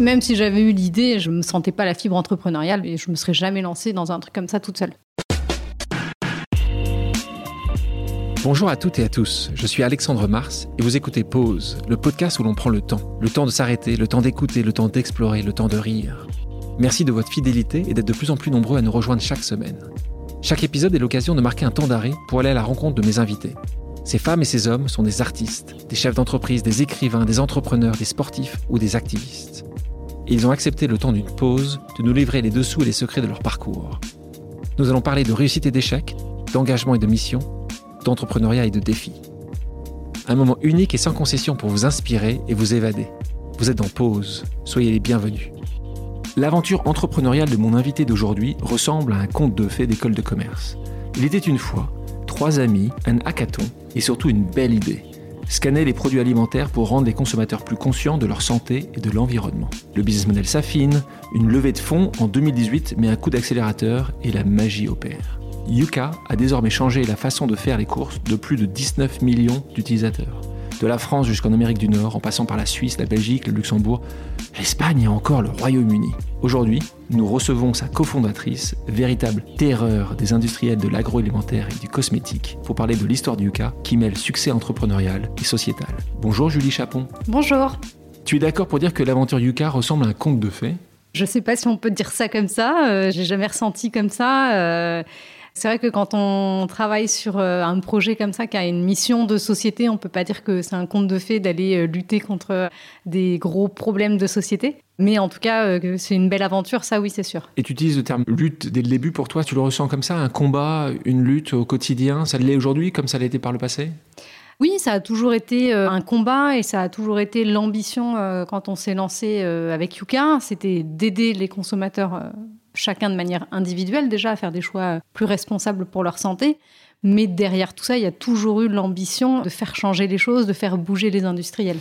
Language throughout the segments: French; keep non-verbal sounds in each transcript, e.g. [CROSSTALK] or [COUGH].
Même si j'avais eu l'idée, je me sentais pas la fibre entrepreneuriale et je me serais jamais lancée dans un truc comme ça toute seule. Bonjour à toutes et à tous, je suis Alexandre Mars et vous écoutez Pause, le podcast où l'on prend le temps. Le temps de s'arrêter, le temps d'écouter, le temps d'explorer, le temps de rire. Merci de votre fidélité et d'être de plus en plus nombreux à nous rejoindre chaque semaine. Chaque épisode est l'occasion de marquer un temps d'arrêt pour aller à la rencontre de mes invités. Ces femmes et ces hommes sont des artistes, des chefs d'entreprise, des écrivains, des entrepreneurs, des sportifs ou des activistes. Ils ont accepté le temps d'une pause de nous livrer les dessous et les secrets de leur parcours. Nous allons parler de réussite et d'échec, d'engagement et de mission, d'entrepreneuriat et de défis. Un moment unique et sans concession pour vous inspirer et vous évader. Vous êtes en pause, soyez les bienvenus. L'aventure entrepreneuriale de mon invité d'aujourd'hui ressemble à un conte de fées d'école de commerce. Il était une fois trois amis, un hackathon et surtout une belle idée. Scanner les produits alimentaires pour rendre les consommateurs plus conscients de leur santé et de l'environnement. Le business model s'affine, une levée de fonds en 2018 met un coup d'accélérateur et la magie opère. Yuka a désormais changé la façon de faire les courses de plus de 19 millions d'utilisateurs. De la France jusqu'en Amérique du Nord, en passant par la Suisse, la Belgique, le Luxembourg, l'Espagne et encore le Royaume-Uni. Aujourd'hui, nous recevons sa cofondatrice, véritable terreur des industriels de l'agroalimentaire et du cosmétique, pour parler de l'histoire de Yuka qui mêle succès entrepreneurial et sociétal. Bonjour Julie Chapon. Bonjour. Tu es d'accord pour dire que l'aventure Yuka ressemble à un conte de fées? Je sais pas si on peut dire ça comme ça, euh, j'ai jamais ressenti comme ça. Euh, c'est vrai que quand on travaille sur euh, un projet comme ça qui a une mission de société, on peut pas dire que c'est un conte de fées d'aller euh, lutter contre des gros problèmes de société. Mais en tout cas, euh, c'est une belle aventure, ça oui, c'est sûr. Et tu utilises le terme lutte dès le début pour toi, tu le ressens comme ça, un combat, une lutte au quotidien, ça l'est aujourd'hui comme ça été par le passé? Oui, ça a toujours été un combat et ça a toujours été l'ambition quand on s'est lancé avec Yuka, c'était d'aider les consommateurs chacun de manière individuelle déjà à faire des choix plus responsables pour leur santé. Mais derrière tout ça, il y a toujours eu l'ambition de faire changer les choses, de faire bouger les industriels.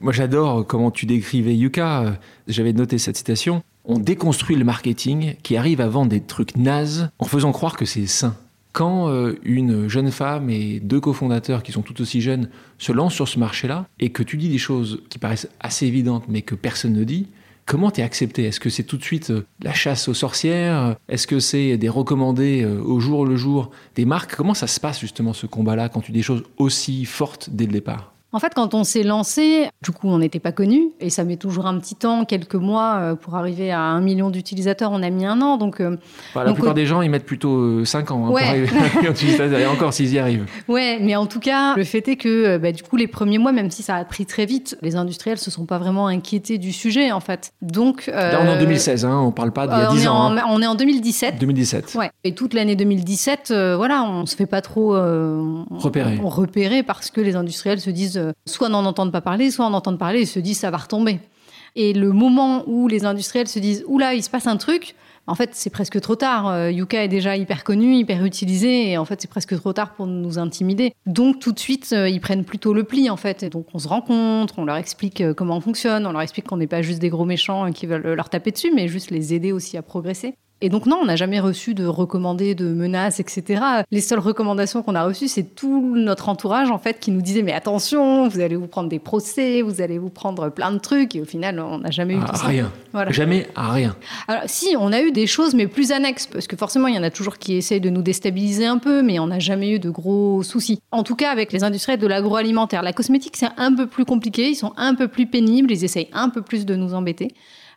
Moi, j'adore comment tu décrivais Yuka. J'avais noté cette citation. On déconstruit le marketing qui arrive à vendre des trucs nazes en faisant croire que c'est sain. Quand euh, une jeune femme et deux cofondateurs qui sont tout aussi jeunes se lancent sur ce marché-là et que tu dis des choses qui paraissent assez évidentes mais que personne ne dit, Comment t'es accepté? Est-ce que c'est tout de suite euh, la chasse aux sorcières? Est-ce que c'est des recommandés euh, au jour le jour des marques? Comment ça se passe justement ce combat-là quand tu dis des choses aussi fortes dès le départ? En fait, quand on s'est lancé, du coup, on n'était pas connu et ça met toujours un petit temps, quelques mois euh, pour arriver à un million d'utilisateurs. On a mis un an, donc. Euh, la plupart des gens, ils mettent plutôt 5 euh, ans hein, pour arriver à un utilisateur, et encore s'ils y arrivent. Ouais, mais en tout cas, le fait est que, bah, du coup, les premiers mois, même si ça a pris très vite, les industriels se sont pas vraiment inquiétés du sujet, en fait. Donc. Là, on est en 2016, hein, on parle pas d'il y a 10 ans. Hein. On est en 2017. 2017. Ouais. Et toute l'année 2017, voilà, on se fait pas trop repérer. repérer parce que les industriels se disent soit on entend pas parler, soit on entend parler et se dit ça va retomber. Et le moment où les industriels se disent oula, il se passe un truc, en fait, c'est presque trop tard. Euh, Yuka est déjà hyper connu, hyper utilisé, et en fait, c'est presque trop tard pour nous intimider. Donc, tout de suite, euh, ils prennent plutôt le pli, en fait. Et donc, on se rencontre, on leur explique euh, comment on fonctionne, on leur explique qu'on n'est pas juste des gros méchants qui veulent leur taper dessus, mais juste les aider aussi à progresser. Et donc non, on n'a jamais reçu de recommandés, de menaces, etc. Les seules recommandations qu'on a reçues, c'est tout notre entourage en fait qui nous disait mais attention, vous allez vous prendre des procès, vous allez vous prendre plein de trucs. Et au final, on n'a jamais eu tout ça. Rien. Jamais à rien. Alors si, on a eu des choses mais plus annexes parce que forcément il y en a toujours qui essayent de nous déstabiliser un peu, mais on n'a jamais eu de gros soucis. En tout cas avec les industriels de l'agroalimentaire, la cosmétique c'est un peu plus compliqué, ils sont un peu plus pénibles, ils essayent un peu plus de nous embêter.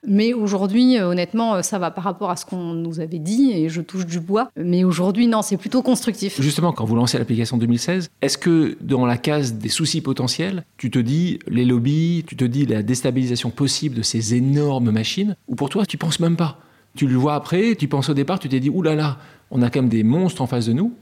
Mais aujourd'hui, euh, honnêtement, euh, ça va par rapport à ce qu'on nous avait dit et je touche du bois. Mais aujourd'hui, non, c'est plutôt constructif. Justement, quand vous lancez l'application 2016, est-ce que dans la case des soucis potentiels, tu te dis les lobbies, tu te dis la déstabilisation possible de ces énormes machines, ou pour toi, tu penses même pas? Tu le vois après, tu penses au départ, tu t'es dit, oulala, là là, on a quand même des monstres en face de nous.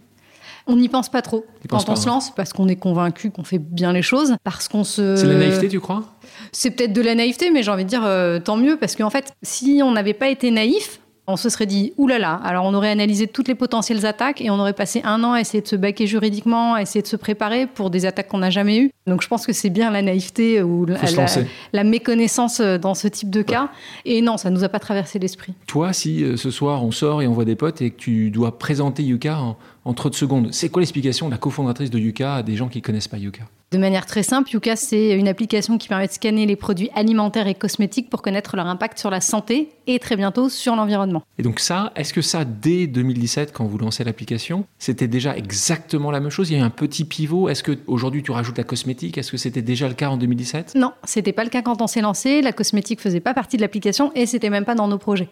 On n'y pense pas trop quand on se lance, parce qu'on est convaincu qu'on fait bien les choses, parce qu'on se... C'est la naïveté, tu crois? C'est peut-être de la naïveté, mais j'ai envie de dire euh, tant mieux, parce qu'en fait, si on n'avait pas été naïf, on se serait dit oulala. Alors on aurait analysé toutes les potentielles attaques et on aurait passé un an à essayer de se baquer juridiquement, à essayer de se préparer pour des attaques qu'on n'a jamais eues. Donc je pense que c'est bien la naïveté ou la, méconnaissance euh, dans ce type de cas. Et non, ça nous a pas traversé l'esprit. Toi, si euh, ce soir on sort et on voit des potes et que tu dois présenter Yuka en, en 30 secondes, c'est quoi l'explication de la cofondatrice de Yuka à des gens qui connaissent pas Yuka? De manière très simple, Yuka, c'est une application qui permet de scanner les produits alimentaires et cosmétiques pour connaître leur impact sur la santé et très bientôt sur l'environnement. Et donc ça, est-ce que ça, dès 2017, quand vous lancez l'application, c'était déjà exactement la même chose? Il y a eu un petit pivot Est-ce qu'aujourd'hui tu rajoutes la cosmétique? Est-ce que c'était déjà le cas en 2017 Non, c'était pas le cas quand on s'est lancé. La cosmétique faisait pas partie de l'application et c'était même pas dans nos projets.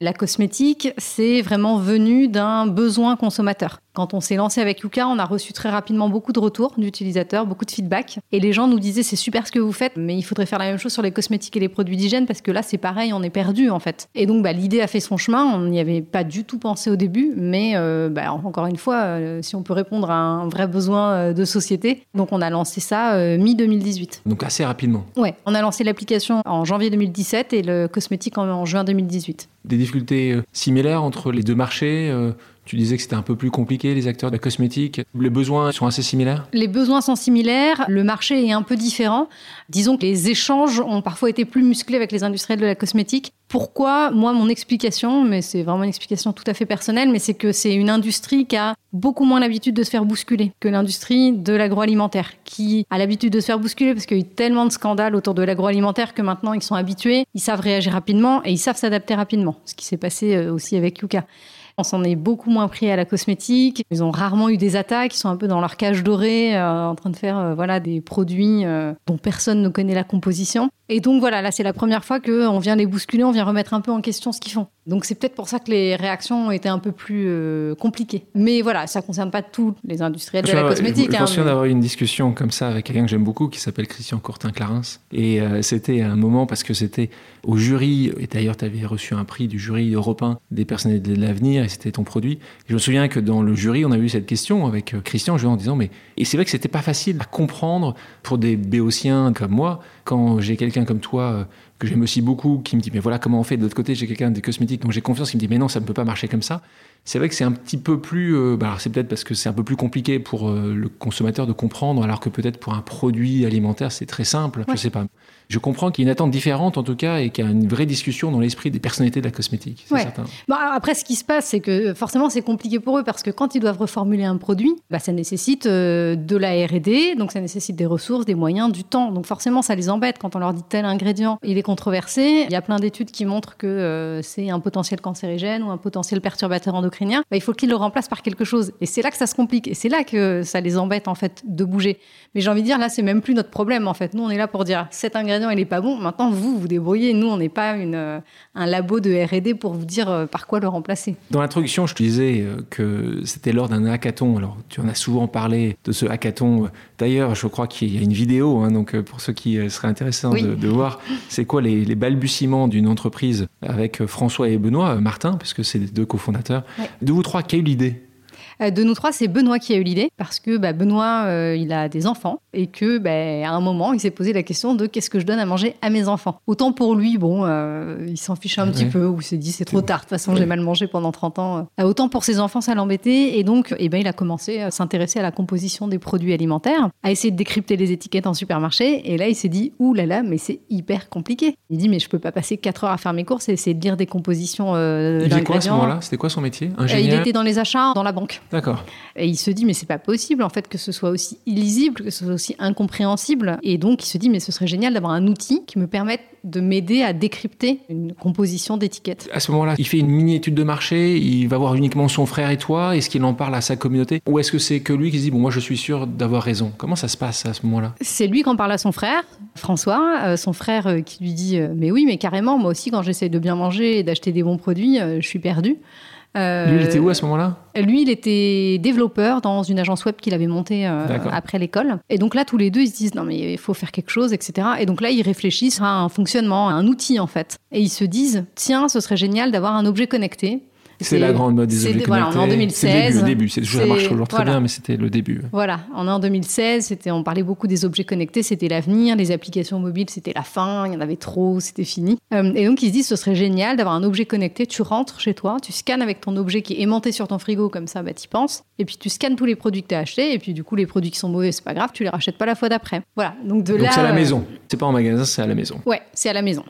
La cosmétique, c'est vraiment venu d'un besoin consommateur. Quand on s'est lancé avec Yuka, on a reçu très rapidement beaucoup de retours d'utilisateurs, beaucoup de feedback. Et les gens nous disaient c'est super ce que vous faites, mais il faudrait faire la même chose sur les cosmétiques et les produits d'hygiène parce que là c'est pareil, on est perdu en fait. Et donc bah, l'idée a fait son chemin, on n'y avait pas du tout pensé au début, mais euh, bah, encore une fois, euh, si on peut répondre à un vrai besoin euh, de société, donc on a lancé ça mi-2018. Donc assez rapidement. Ouais, on a lancé l'application en janvier 2017 et le cosmétique en juin 2018 des difficultés similaires entre les deux marchés tu disais que c'était un peu plus compliqué, les acteurs de la cosmétique. Les besoins sont assez similaires? Les besoins sont similaires, le marché est un peu différent. Disons que les échanges ont parfois été plus musclés avec les industriels de la cosmétique. Pourquoi? Moi, mon explication, mais c'est vraiment une explication tout à fait personnelle, mais c'est que c'est une industrie qui a beaucoup moins l'habitude de se faire bousculer que l'industrie de l'agroalimentaire, qui a l'habitude de se faire bousculer parce qu'il y a eu tellement de scandales autour de l'agroalimentaire que maintenant ils sont habitués, ils savent réagir rapidement et ils savent s'adapter rapidement. Ce qui s'est passé euh, aussi avec Yuka. On s'en est beaucoup moins pris à la cosmétique. Ils ont rarement eu des attaques. Ils sont un peu dans leur cage dorée, euh, en train de faire euh, voilà des produits euh, dont personne ne connaît la composition. Et donc voilà, là c'est la première fois qu'on vient les bousculer, on vient remettre un peu en question ce qu'ils font. Donc c'est peut-être pour ça que les réactions ont été un peu plus compliquées. Mais voilà, ça concerne pas tous les industriels de la cosmétique. Je, me souviens d'avoir eu une discussion comme ça avec quelqu'un que j'aime beaucoup qui s'appelle Christian Courtin-Clarins. Et euh, c'était un moment parce que c'était au jury, et d'ailleurs tu avais reçu un prix du jury européen des personnalités de l'avenir et c'était ton produit. Et je me souviens que dans le jury, on a eu cette question avec euh, Christian en disant mais... Et c'est vrai que c'était pas facile à comprendre pour des béotiens comme moi quand j'ai quelqu'un comme toi euh, que j'aime aussi beaucoup qui me dit mais voilà comment on fait. De l'autre côté j'ai quelqu'un des cosmétiques dont j'ai confiance qui me dit mais non ça ne peut pas marcher comme ça. C'est vrai que c'est un petit peu plus euh, bah c'est peut-être parce que c'est un peu plus compliqué pour euh, le consommateur de comprendre alors que peut-être pour un produit alimentaire c'est très simple je sais pas je comprends qu'il y a une attente différente en tout cas et qu'il y a une vraie discussion dans l'esprit des personnalités de la cosmétique. Ouais. Bon, après, ce qui se passe, c'est que forcément, c'est compliqué pour eux parce que quand ils doivent reformuler un produit, bah, ça nécessite euh, de la R&D, donc ça nécessite des ressources, des moyens, du temps. Donc forcément, ça les embête quand on leur dit tel ingrédient, il est controversé. Il y a plein d'études qui montrent que euh, c'est un potentiel cancérigène ou un potentiel perturbateur endocrinien. Bah, il faut qu'ils le remplacent par quelque chose. Et c'est là que ça se complique. Et c'est là que ça les embête en fait de bouger. Mais j'ai envie de dire, là, c'est même plus notre problème en fait. Nous, on est là pour dire cet ingrédient il n'est pas bon. Maintenant, vous, vous débrouillez. Nous, on n'est pas une, euh, un labo de R&D pour vous dire euh, par quoi le remplacer. Dans l'introduction, je te disais euh, que c'était lors d'un hackathon. Alors, tu en as souvent parlé de ce hackathon. D'ailleurs, je crois qu'il y a une vidéo, hein, donc pour ceux qui seraient intéressés de, voir, c'est quoi les, balbutiements d'une entreprise avec François et Benoît Martin, puisque c'est les deux cofondateurs. De vous trois, qui a eu l'idée de nous trois, c'est Benoît qui a eu l'idée parce que bah, Benoît, euh, il a des enfants et que bah, à un moment, il s'est posé la question de qu'est-ce que je donne à manger à mes enfants. Autant pour lui, bon, euh, il s'en fiche un petit peu ou il s'est dit c'est trop tard. De toute façon, j'ai mal mangé pendant 30 ans. autant pour ses enfants, ça l'embêtait et donc, eh ben, il a commencé à s'intéresser à la composition des produits alimentaires, à essayer de décrypter les étiquettes en supermarché. Et là, il s'est dit ouh là là, mais c'est hyper compliqué. Il dit mais je peux pas passer 4 heures à faire mes courses et essayer de lire des compositions. il faisait quoi à ce moment-là? C'était quoi son métier? Il était dans les achats dans la banque. D'accord. Et il se dit, mais c'est pas possible, en fait, que ce soit aussi illisible, que ce soit aussi incompréhensible. Et donc, il se dit, mais ce serait génial d'avoir un outil qui me permette de m'aider à décrypter une composition d'étiquettes. À ce moment-là, il fait une mini-étude de marché, il va voir uniquement son frère et toi, est-ce qu'il en parle à sa communauté? Ou est-ce que c'est que lui qui se dit, bon, moi, je suis sûr d'avoir raison? Comment ça se passe à ce moment-là? C'est lui qui en parle à son frère, François, euh, son frère euh, qui lui dit, euh, mais oui, mais carrément, moi aussi, quand j'essaie de bien manger et d'acheter des bons produits, je suis perdu. Euh, lui, il était où à ce moment-là? Lui, il était développeur dans une agence web qu'il avait montée euh, après l'école. Et donc là, tous les deux, ils se disent non mais il faut faire quelque chose, etc. Et donc là, ils réfléchissent à un fonctionnement, à un outil en fait. Et ils se disent tiens, ce serait génial d'avoir un objet connecté c'est la grande mode des objets connectés. Voilà, en 2016. C'est le début. C'est ça marche toujours très bien, mais c'était le début. Voilà, on est en 2016. C'était, on parlait beaucoup des objets connectés. C'était l'avenir. Les applications mobiles, c'était la fin. Il y en avait trop. C'était fini. Euh, et donc ils se disent, ce serait génial d'avoir un objet connecté. Tu rentres chez toi, tu scannes avec ton objet qui est aimanté sur ton frigo comme ça, bah y penses. Et puis tu scannes tous les produits que tu as achetés. Et puis du coup, les produits qui sont mauvais, c'est pas grave. Tu les rachètes pas la fois d'après. Voilà. Donc de donc là. c'est à la maison. C'est pas en magasin, c'est à la maison. Ouais, c'est à la maison.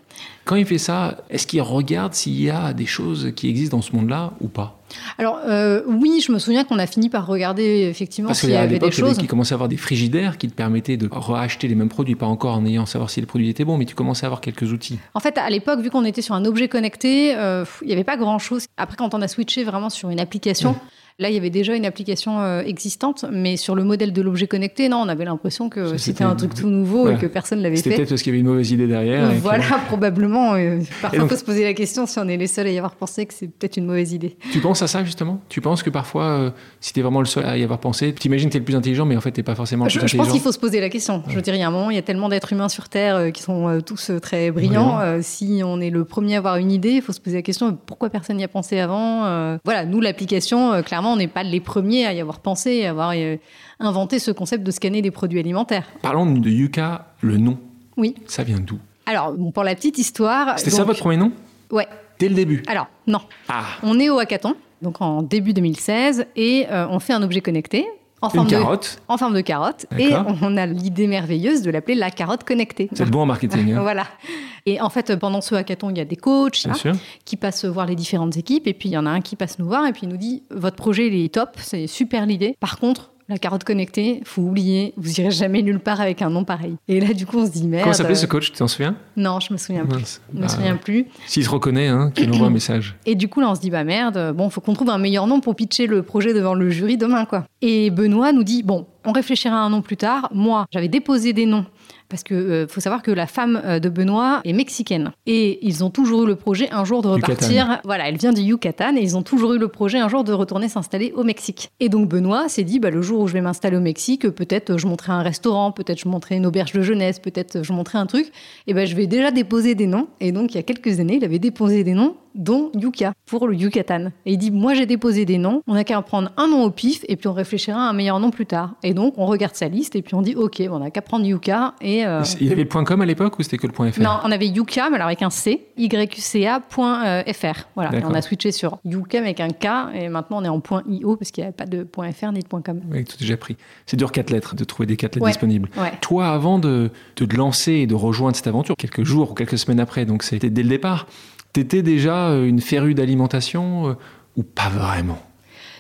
Quand il fait ça, est-ce qu'il regarde s'il y a des choses qui existent dans ce monde-là ou pas Alors euh, oui, je me souviens qu'on a fini par regarder effectivement Parce s'il y qu'à avait des y choses. qui commençaient à avoir des frigidaires qui te permettaient de racheter les mêmes produits, pas encore en ayant savoir si les produits étaient bons, mais tu commençais à avoir quelques outils. En fait, à l'époque, vu qu'on était sur un objet connecté, euh, il n'y avait pas grand-chose. Après, quand on a switché vraiment sur une application. Là, il y avait déjà une application euh, existante, mais sur le modèle de l'objet connecté, non, on avait l'impression que c'était c'était- un truc tout nouveau et que personne l'avait C'était fait. peut-être parce qu'il y avait une mauvaise idée derrière. et que- Voilà, [LAUGHS] probablement. euh, parfois, donc- faut se poser la question si on est les seuls à y avoir pensé que c'est peut-être une mauvaise idée. Tu penses à ça justement? Tu penses que parfois, euh, si t'es vraiment le seul à y avoir pensé, t'imagines que t'es le plus intelligent, mais en fait t'es pas forcément le Je, plus je pense intelligent. qu'il faut se poser la question. Je veux dire, il y a un moment, il y a tellement d'êtres humains sur Terre euh, qui sont tous très brillants. Si on est le premier à avoir une idée, il faut se poser la question pourquoi personne n'y a pensé avant Voilà, nous, l'application, euh, clairement, on n'est pas les premiers à y avoir pensé, à avoir euh, inventé ce concept de scanner des produits alimentaires. Parlons de Yuka, le nom. Oui. Ça vient d'où? Alors, bon, pour la petite histoire. C'était ça votre premier nom? Ouais. Dès le début? Alors, non. Ah On est au hackathon, donc en début 2016, et euh, on fait un objet connecté. En forme, de, carotte en forme de carotte. Et on a l'idée merveilleuse de l'appeler la carotte connectée. C'est le bon en marketing, hein, [LAUGHS] Voilà. Et en fait, pendant ce hackathon, il y a des coachs là, sûr. qui passent voir les différentes équipes. Et puis, il y en a un qui passe nous voir et puis il nous dit Votre projet, il est top, c'est super l'idée. Par contre, la carotte connectée, faut oublier, vous irez jamais nulle part avec un nom pareil. Et là, du coup, on se dit Merde. Comment s'appelait ce coach Tu t'en souviens? Non, je me souviens plus. Mince. Je me Ah, souviens plus. S'il se reconnaît, hein, qu'il envoie un [CLEARS THROAT] message. Et du coup, là, on se dit, bah merde, bon, faut qu'on trouve un meilleur nom pour pitcher le projet devant le jury demain, quoi. Et Benoît nous dit, bon, on réfléchira à un nom plus tard. Moi, j'avais déposé des noms. Parce que euh, faut savoir que la femme euh, de Benoît est mexicaine et ils ont toujours eu le projet un jour de Yucatan. repartir. Voilà, elle vient du Yucatan et ils ont toujours eu le projet un jour de retourner s'installer au Mexique. Et donc Benoît s'est dit, bah, le jour où je vais m'installer au Mexique, peut-être je monterai un restaurant, peut-être je monterai une auberge de jeunesse, peut-être je monterai un truc. Et ben je vais déjà déposer des noms. Et donc il y a quelques années, il avait déposé des noms dont Yuka, pour le Yucatan. Et il dit, moi j'ai déposé des noms, on n'a qu'à en prendre un nom au pif, et puis on réfléchira à un meilleur nom plus tard. Et donc on regarde sa liste, et puis on dit, ok, on n'a qu'à prendre Yuka, et... euh, Il avait le point .com à l'époque ou c'était que le point .fr non, on avait Yuka, mais alors avec un C, YQCA.fr. Voilà, et on a switché sur Yuka avec un K, et maintenant on est en .io, parce qu'il n'y avait pas de point .fr ni de point .com. Ouais, tout déjà pris. C'est dur quatre lettres de trouver des quatre lettres Ouais. disponibles. Ouais. Toi, avant de, de te lancer et de rejoindre cette aventure, quelques jours ou quelques semaines après, donc c'était dès le départ, t'étais déjà euh, une férue d'alimentation euh, ou pas vraiment?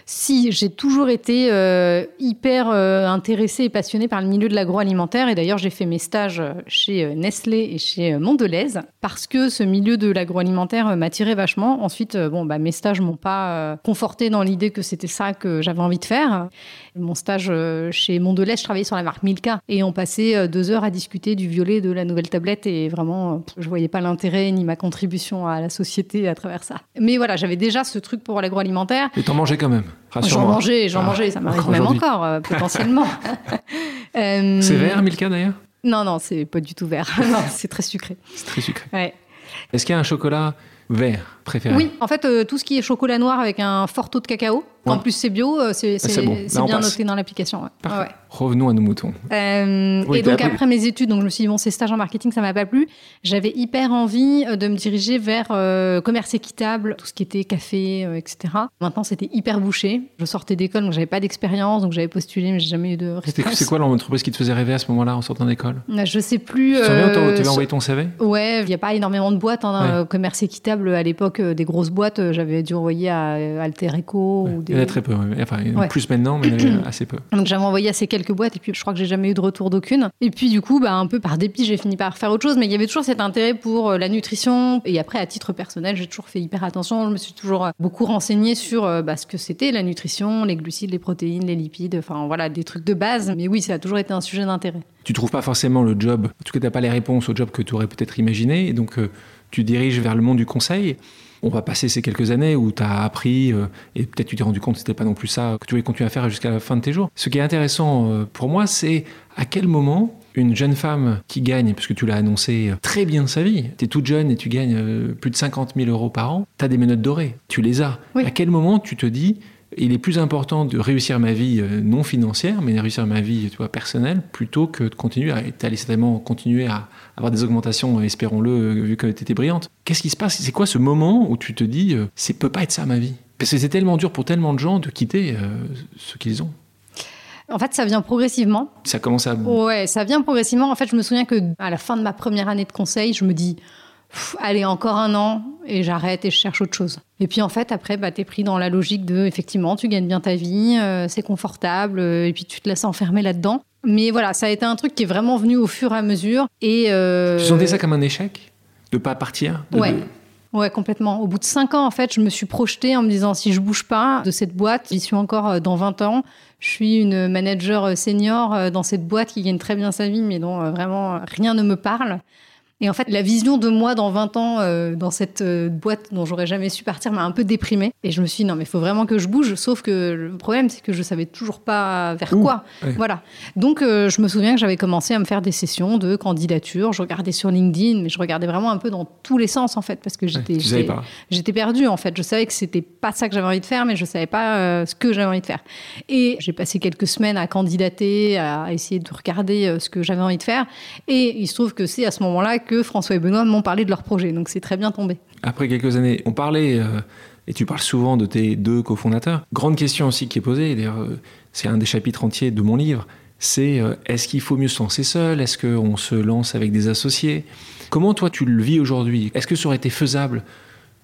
Si, j'ai toujours été euh, hyper euh, intéressée et passionnée par le milieu de l'agroalimentaire. Et d'ailleurs, j'ai fait mes stages chez euh, Nestlé et chez Mondelez parce que ce milieu de l'agroalimentaire m'attirait vachement. Ensuite, bon, bah, mes stages m'ont pas euh, conforté dans l'idée que c'était ça que j'avais envie de faire. Mon stage euh, chez Mondelez, je travaillais sur la marque Milka et on passait euh, deux heures à discuter du violet de la nouvelle tablette et vraiment, euh, je voyais pas l'intérêt ni ma contribution à la société à travers ça. Mais voilà, j'avais déjà ce truc pour l'agroalimentaire. Mais t'en mangeais quand même, J'en mangeais, j'en Ah, mangeais, ça m'arrive même encore, potentiellement. Euh, [LAUGHS] C'est vert, Milka d'ailleurs? Non, non, c'est pas du tout vert. [LAUGHS] non, c'est très sucré. C'est très sucré. Ouais. Est-ce qu'il y a un chocolat vert préféré? Oui, en fait, euh, tout ce qui est chocolat noir avec un fort taux de cacao, en plus c'est bio, euh, c'est bon. on bien passe. noté dans l'application. ouais. Ouais. Revenons à nos moutons. Euh, et donc après mes études, donc je me suis dit bon ces stages en marketing ça m'a pas plu. J'avais hyper envie euh, de me diriger vers euh, commerce équitable, tout ce qui était café, euh, etc. Maintenant c'était hyper bouché. Je sortais d'école donc j'avais pas d'expérience donc j'avais postulé mais j'ai jamais eu de C'était- réponse. C'est quoi l'entreprise qui te faisait rêver à ce moment-là en sortant d'école? Je sais plus. Tu avais envoyé ton CV Ouais, il n'y a pas énormément de boîtes en Ouais. euh, commerce équitable à l'époque, des grosses boîtes. J'avais dû envoyer à Alter Eco ou des. Il y en a très peu. Enfin, il y en a Ouais. plus maintenant, mais il y en a [CLEARS THROAT] assez peu. Donc j'avais envoyé ces quelques boîtes et puis je crois que j'ai jamais eu de retour d'aucune. Et puis du coup, bah, un peu par dépit, j'ai fini par faire autre chose. Mais il y avait toujours cet intérêt pour euh, la nutrition. Et après, à titre personnel, j'ai toujours fait hyper attention. Je me suis toujours euh, beaucoup renseignée sur euh, bah, ce que c'était la nutrition, les glucides, les protéines, les lipides. Enfin voilà, des trucs de base. Mais oui, ça a toujours été un sujet d'intérêt. Tu trouves pas forcément le job, en tout cas, tu n'as pas les réponses au job que tu aurais peut-être imaginé, et donc euh, tu diriges vers le monde du conseil. On va passer ces quelques années où tu as appris, euh, et peut-être tu t'es rendu compte que c'était pas non plus ça que tu voulais continuer à faire jusqu'à la fin de tes jours. Ce qui est intéressant euh, pour moi, c'est à quel moment une jeune femme qui gagne, puisque tu l'as annoncé, euh, très bien sa vie, tu es toute jeune et tu gagnes plus de 50 000 euros par an, tu as des menottes dorées, tu les as. Oui. À quel moment tu te dis, il est plus important de réussir ma vie euh, non financière, mais de réussir ma vie tu vois, personnelle, plutôt que de continuer à. Certainement continuer à avoir des augmentations, euh, espérons-le, euh, vu que tu étais brillante. Qu'est-ce qui se passe? C'est quoi ce moment où tu te dis, c'est peut pas être ça ma vie? Parce que c'est tellement dur pour tellement de gens de quitter ce qu'ils ont. En fait, ça vient progressivement. Ça commence à. Ouais, ça vient progressivement. En fait, je me souviens que à la fin de ma première année de conseil, je me dis allez, encore un an et j'arrête et je cherche autre chose. Et puis en fait, après, bah, tu es pris dans la logique de, effectivement, tu gagnes bien ta vie, euh, c'est confortable, euh, et puis tu te laisses enfermer là-dedans. Mais voilà, ça a été un truc qui est vraiment venu au fur et à mesure. Et, euh, Tu sentais ça comme un échec De pas partir Ouais. Ouais, complètement. Au bout de cinq ans, en fait, je me suis projetée en me disant si je bouge pas de cette boîte, j'y suis encore dans 20 ans. Je suis une manager senior dans cette boîte qui gagne très bien sa vie, mais dont vraiment rien ne me parle. Et en fait, la vision de moi dans 20 ans, euh, dans cette euh, boîte dont j'aurais jamais su partir, m'a un peu déprimée. Et je me suis dit, non, mais il faut vraiment que je bouge. Sauf que le problème, c'est que je savais toujours pas vers quoi. Voilà. Donc, euh, je me souviens que j'avais commencé à me faire des sessions de candidature. Je regardais sur LinkedIn, mais je regardais vraiment un peu dans tous les sens, en fait, parce que j'étais, j'étais perdue, en fait. Je savais que c'était pas ça que j'avais envie de faire, mais je savais pas ce que j'avais envie de faire. Et j'ai passé quelques semaines à candidater, à essayer de regarder ce que j'avais envie de faire. Et il se trouve que c'est à ce moment-là que François et Benoît m'ont parlé de leur projet. Donc c'est très bien tombé. Après quelques années, on parlait, euh, et tu parles souvent de tes deux cofondateurs. Grande question aussi qui est posée, d'ailleurs euh, c'est un des chapitres entiers de mon livre, c'est euh, est-ce qu'il faut mieux se lancer seul? Est-ce qu'on se lance avec des associés? Comment toi tu le vis aujourd'hui? Est-ce que ça aurait été faisable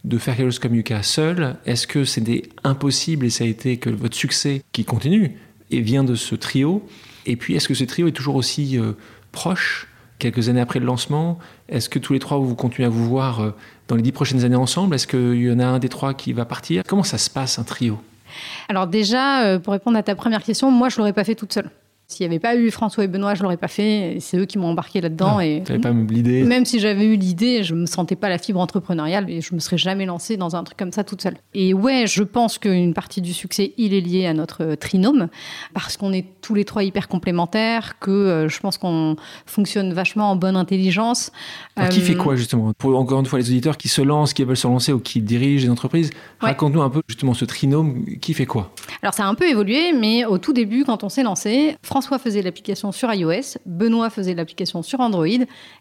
de faire quelque chose comme Yuka seul? Est-ce que c'était impossible et ça a été que votre succès qui continue et vient de ce trio? Et puis est-ce que ce trio est toujours aussi proche quelques années après le lancement Est-ce que tous les trois, vous continuez à vous voir euh, dans les dix prochaines années ensemble? Est-ce qu'il y en a un des trois qui va partir? Comment ça se passe, un trio? Alors déjà, euh, pour répondre à ta première question, moi, je ne l'aurais pas fait toute seule. S'il n'y avait pas eu François et Benoît, je l'aurais pas fait. C'est eux qui m'ont embarqué là-dedans. Ah, et pas l'idée. Même si j'avais eu l'idée, je me sentais pas la fibre entrepreneuriale et je me serais jamais lancée dans un truc comme ça toute seule. Et ouais, je pense qu'une partie du succès, il est lié à notre trinôme parce qu'on est tous les trois hyper complémentaires, que euh, je pense qu'on fonctionne vachement en bonne intelligence. qui fait euh, quoi justement? Pour encore une fois les auditeurs qui se lancent, qui veulent se lancer ou qui dirigent des entreprises, raconte-nous un peu justement ce trinôme. Qui fait quoi? Alors ça a un peu évolué, mais au tout début, quand on s'est lancé, François faisait l'application sur iOS, Benoît faisait l'application sur Android,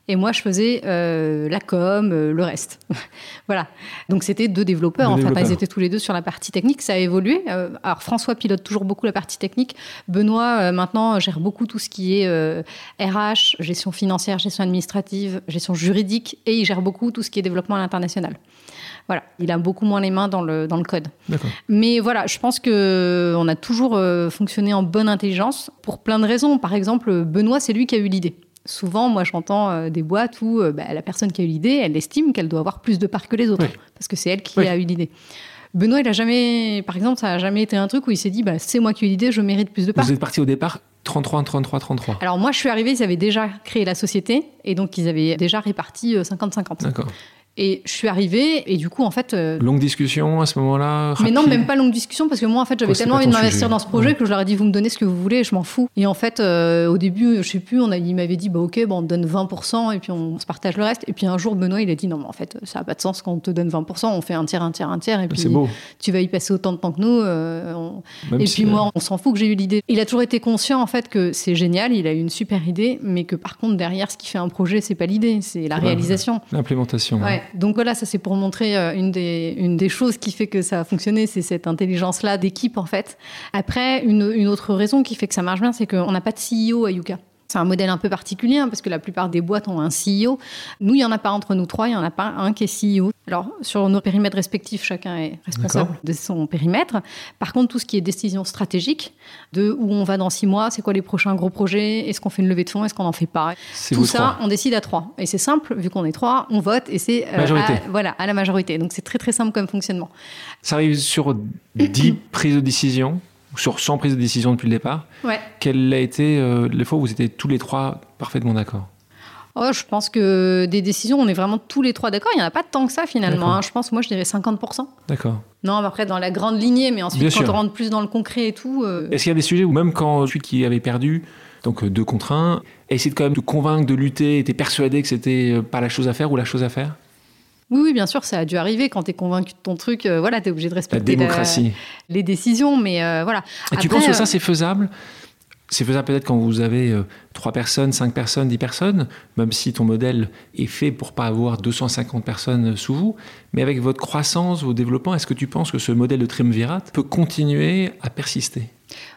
et moi je faisais euh, la com, euh, le reste. [LAUGHS] voilà. Donc c'était deux développeurs, enfin ils étaient tous les deux sur la partie technique, ça a évolué. Euh, alors François pilote toujours beaucoup la partie technique, Benoît maintenant gère beaucoup tout ce qui est RH, gestion financière, gestion administrative, gestion juridique, et il gère beaucoup tout ce qui est développement à l'international. Voilà, il a beaucoup moins les mains dans le, dans le code. Mais voilà, je pense qu'on a toujours euh, fonctionné en bonne intelligence pour plein de raisons. Par exemple, Benoît, c'est lui qui a eu l'idée. Souvent, moi, j'entends euh, des boîtes où euh, bah, la personne qui a eu l'idée, elle estime qu'elle doit avoir plus de parts que les autres, parce que c'est elle qui a eu l'idée. Benoît, il a jamais, par exemple, ça n'a jamais été un truc où il s'est dit, bah, c'est moi qui ai eu l'idée, je mérite plus de parts. Vous êtes parti au départ 33, 33, 33. Alors moi, je suis arrivée, ils avaient déjà créé la société et donc ils avaient déjà réparti 50-50. D'accord. Et je suis arrivée, et du coup, en fait. Euh, longue discussion à ce moment-là Mais non, même pas longue discussion, parce que moi, en fait, j'avais tellement envie de m'investir dans ce projet que je leur ai dit, vous me donnez ce que vous voulez, je m'en fous. Et en fait, euh, au début, je sais plus, on a, il m'avait dit, bah ok, bon, on te donne 20%, et puis on se partage le reste. Et puis un jour, Benoît, il a dit, non, mais en fait, ça n'a pas de sens quand on te donne 20%, on fait un tiers, un tiers, un tiers, et puis tu vas y passer autant de temps que nous. Euh, et puis moi, on s'en fout que j'ai eu l'idée. Il a toujours été conscient, en fait, que c'est génial, il a eu une super idée, mais que par contre, derrière, ce qui fait un projet, c'est pas l'idée, c'est la réalisation. L'implémentation. Ouais. Donc voilà, ça c'est pour montrer euh, une des, choses qui fait que ça a fonctionné, c'est cette intelligence-là d'équipe en fait. Après, une, une, autre raison qui fait que ça marche bien, c'est qu'on n'a pas de CEO à Yuka. C'est un modèle un peu particulier hein, parce que la plupart des boîtes ont un CEO. Nous, il n'y en a pas entre nous trois, il n'y en a pas un qui est CEO. Alors, sur nos périmètres respectifs, chacun est responsable de son périmètre. Par contre, tout ce qui est décision stratégique, de où on va dans six mois, c'est quoi les prochains gros projets, est-ce qu'on fait une levée de fonds, est-ce qu'on n'en fait pas? Tout ça, on décide à trois. Et c'est simple, vu qu'on est trois, on vote et c'est euh, à, voilà, à la majorité. Donc, c'est très très simple comme fonctionnement. Ça arrive sur dix [CLEARS THROAT] prises de décision? Sur 100 prises de décision depuis le départ. Ouais. Quelle a été euh, les fois où vous étiez tous les trois parfaitement d'accord? Oh, je pense que des décisions, on est vraiment tous les trois d'accord. Il n'y en a pas tant que ça finalement. Hein. Je pense, moi, je dirais 50%. D'accord. Non, après, dans la grande lignée, mais ensuite, quand on rentre plus dans le concret et tout. Euh, Est-ce qu'il y a des sujets où même quand celui qui avait perdu, donc euh, deux contre un, essayer de quand même de convaincre, de lutter, était persuadé que c'était pas la chose à faire ou la chose à faire? Oui, oui, bien sûr, ça a dû arriver. Quand tu es convaincu de ton truc, euh, voilà, tu es obligé de respecter la démocratie. les décisions. Mais euh, voilà. Et tu penses que ça, c'est faisable? C'est faisable peut-être quand vous avez euh, 3 personnes, 5 personnes, 10 personnes, même si ton modèle est fait pour pas avoir 250 personnes sous vous. Mais avec votre croissance, vos développements, est-ce que tu penses que ce modèle de triumvirat peut continuer à persister?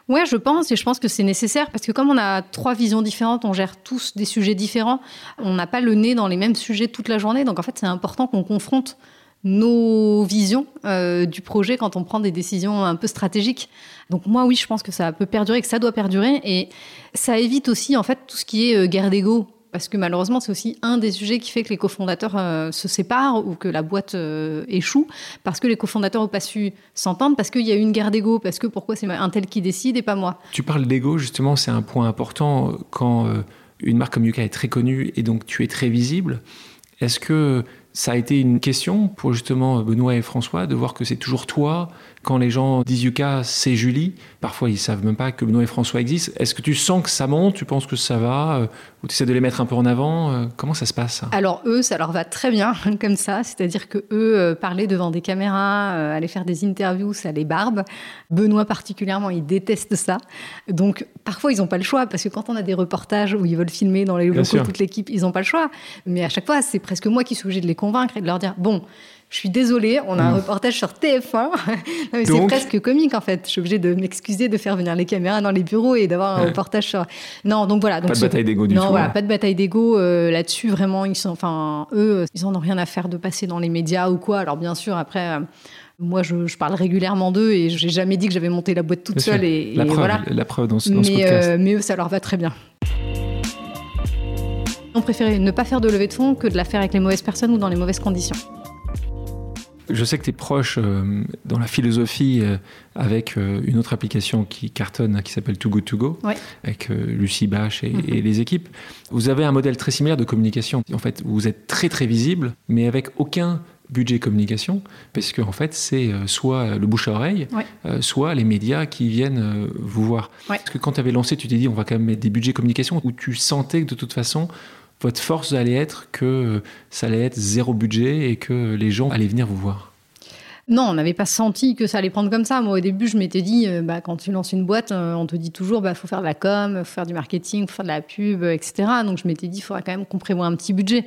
Ouais, je pense, et je pense que c'est nécessaire parce que comme on a trois visions différentes, on gère tous des sujets différents, on n'a pas le nez dans les mêmes sujets toute la journée, donc en fait c'est important qu'on confronte nos visions euh, du projet quand on prend des décisions un peu stratégiques. Donc moi oui, je pense que ça peut perdurer, que ça doit perdurer, et ça évite aussi en fait tout ce qui est euh, guerre d'ego. Parce que malheureusement, c'est aussi un des sujets qui fait que les cofondateurs euh, se séparent ou que la boîte euh, échoue, parce que les cofondateurs n'ont pas su s'entendre, parce qu'il y a eu une guerre d'ego, parce que pourquoi c'est un tel qui décide et pas moi. Tu parles d'ego, justement, c'est un point important quand une marque comme Yuka est très connue et donc tu es très visible. Est-ce que ça a été une question pour justement Benoît et François de voir que c'est toujours toi quand les gens disent Yuka, c'est Julie, parfois ils savent même pas que Benoît et François existent. Est-ce que tu sens que ça monte? Tu penses que ça va? Euh, Ou tu essaies de les mettre un peu en avant? Euh, Comment ça se passe Alors eux, ça leur va très bien [LAUGHS] comme ça. C'est-à-dire que eux, euh, parler devant des caméras, aller faire des interviews, ça les barbe. Benoît particulièrement, il déteste ça. Donc parfois, ils n'ont pas le choix parce que quand on a des reportages où ils veulent filmer dans les locaux toute l'équipe, ils n'ont pas le choix. Mais à chaque fois, c'est presque moi qui suis obligée de les convaincre et de leur dire bon je suis désolée, on a un reportage sur TF1. [LAUGHS] c'est presque comique en fait. Je suis obligée de m'excuser de faire venir les caméras dans les bureaux et d'avoir un reportage sur. Non, donc voilà. Donc pas de bataille d'ego du non, tout. Non, voilà, pas de bataille d'ego euh, là-dessus. Vraiment, ils sont, enfin, eux, ils en ont rien à faire de passer dans les médias ou quoi. Alors bien sûr, après. Euh, moi, je, parle régulièrement d'eux et j'ai jamais dit que j'avais monté la boîte toute seule. Et, la, preuve, voilà. la preuve dans, dans mais, ce podcast. Euh, mais eux, ça leur va très bien. On préférait ne pas faire de levée de fonds que de la faire avec les mauvaises personnes ou dans les mauvaises conditions. Je sais que tu es proche euh, dans la philosophie euh, avec euh, une autre application qui cartonne, qui s'appelle Too Good To Go, avec Lucie Bache et, et, les équipes. Vous avez un modèle très similaire de communication. En fait, vous êtes très très visible, mais avec aucun budget communication, parce que en fait, c'est soit le bouche à oreille, soit les médias qui viennent vous voir. Parce que quand tu avais lancé, tu t'es dit, on va quand même mettre des budgets communication, où tu sentais que de toute façon, votre force allait être que ça allait être zéro budget et que les gens allaient venir vous voir non, on n'avait pas senti que ça allait prendre comme ça. Moi, au début, je m'étais dit, euh, bah, quand tu lances une boîte, euh, on te dit toujours, bah, faut faire de la com, faut faire du marketing, faut faire de la pub, etc. Donc, je m'étais dit, il faudra quand même qu'on prévoit un petit budget.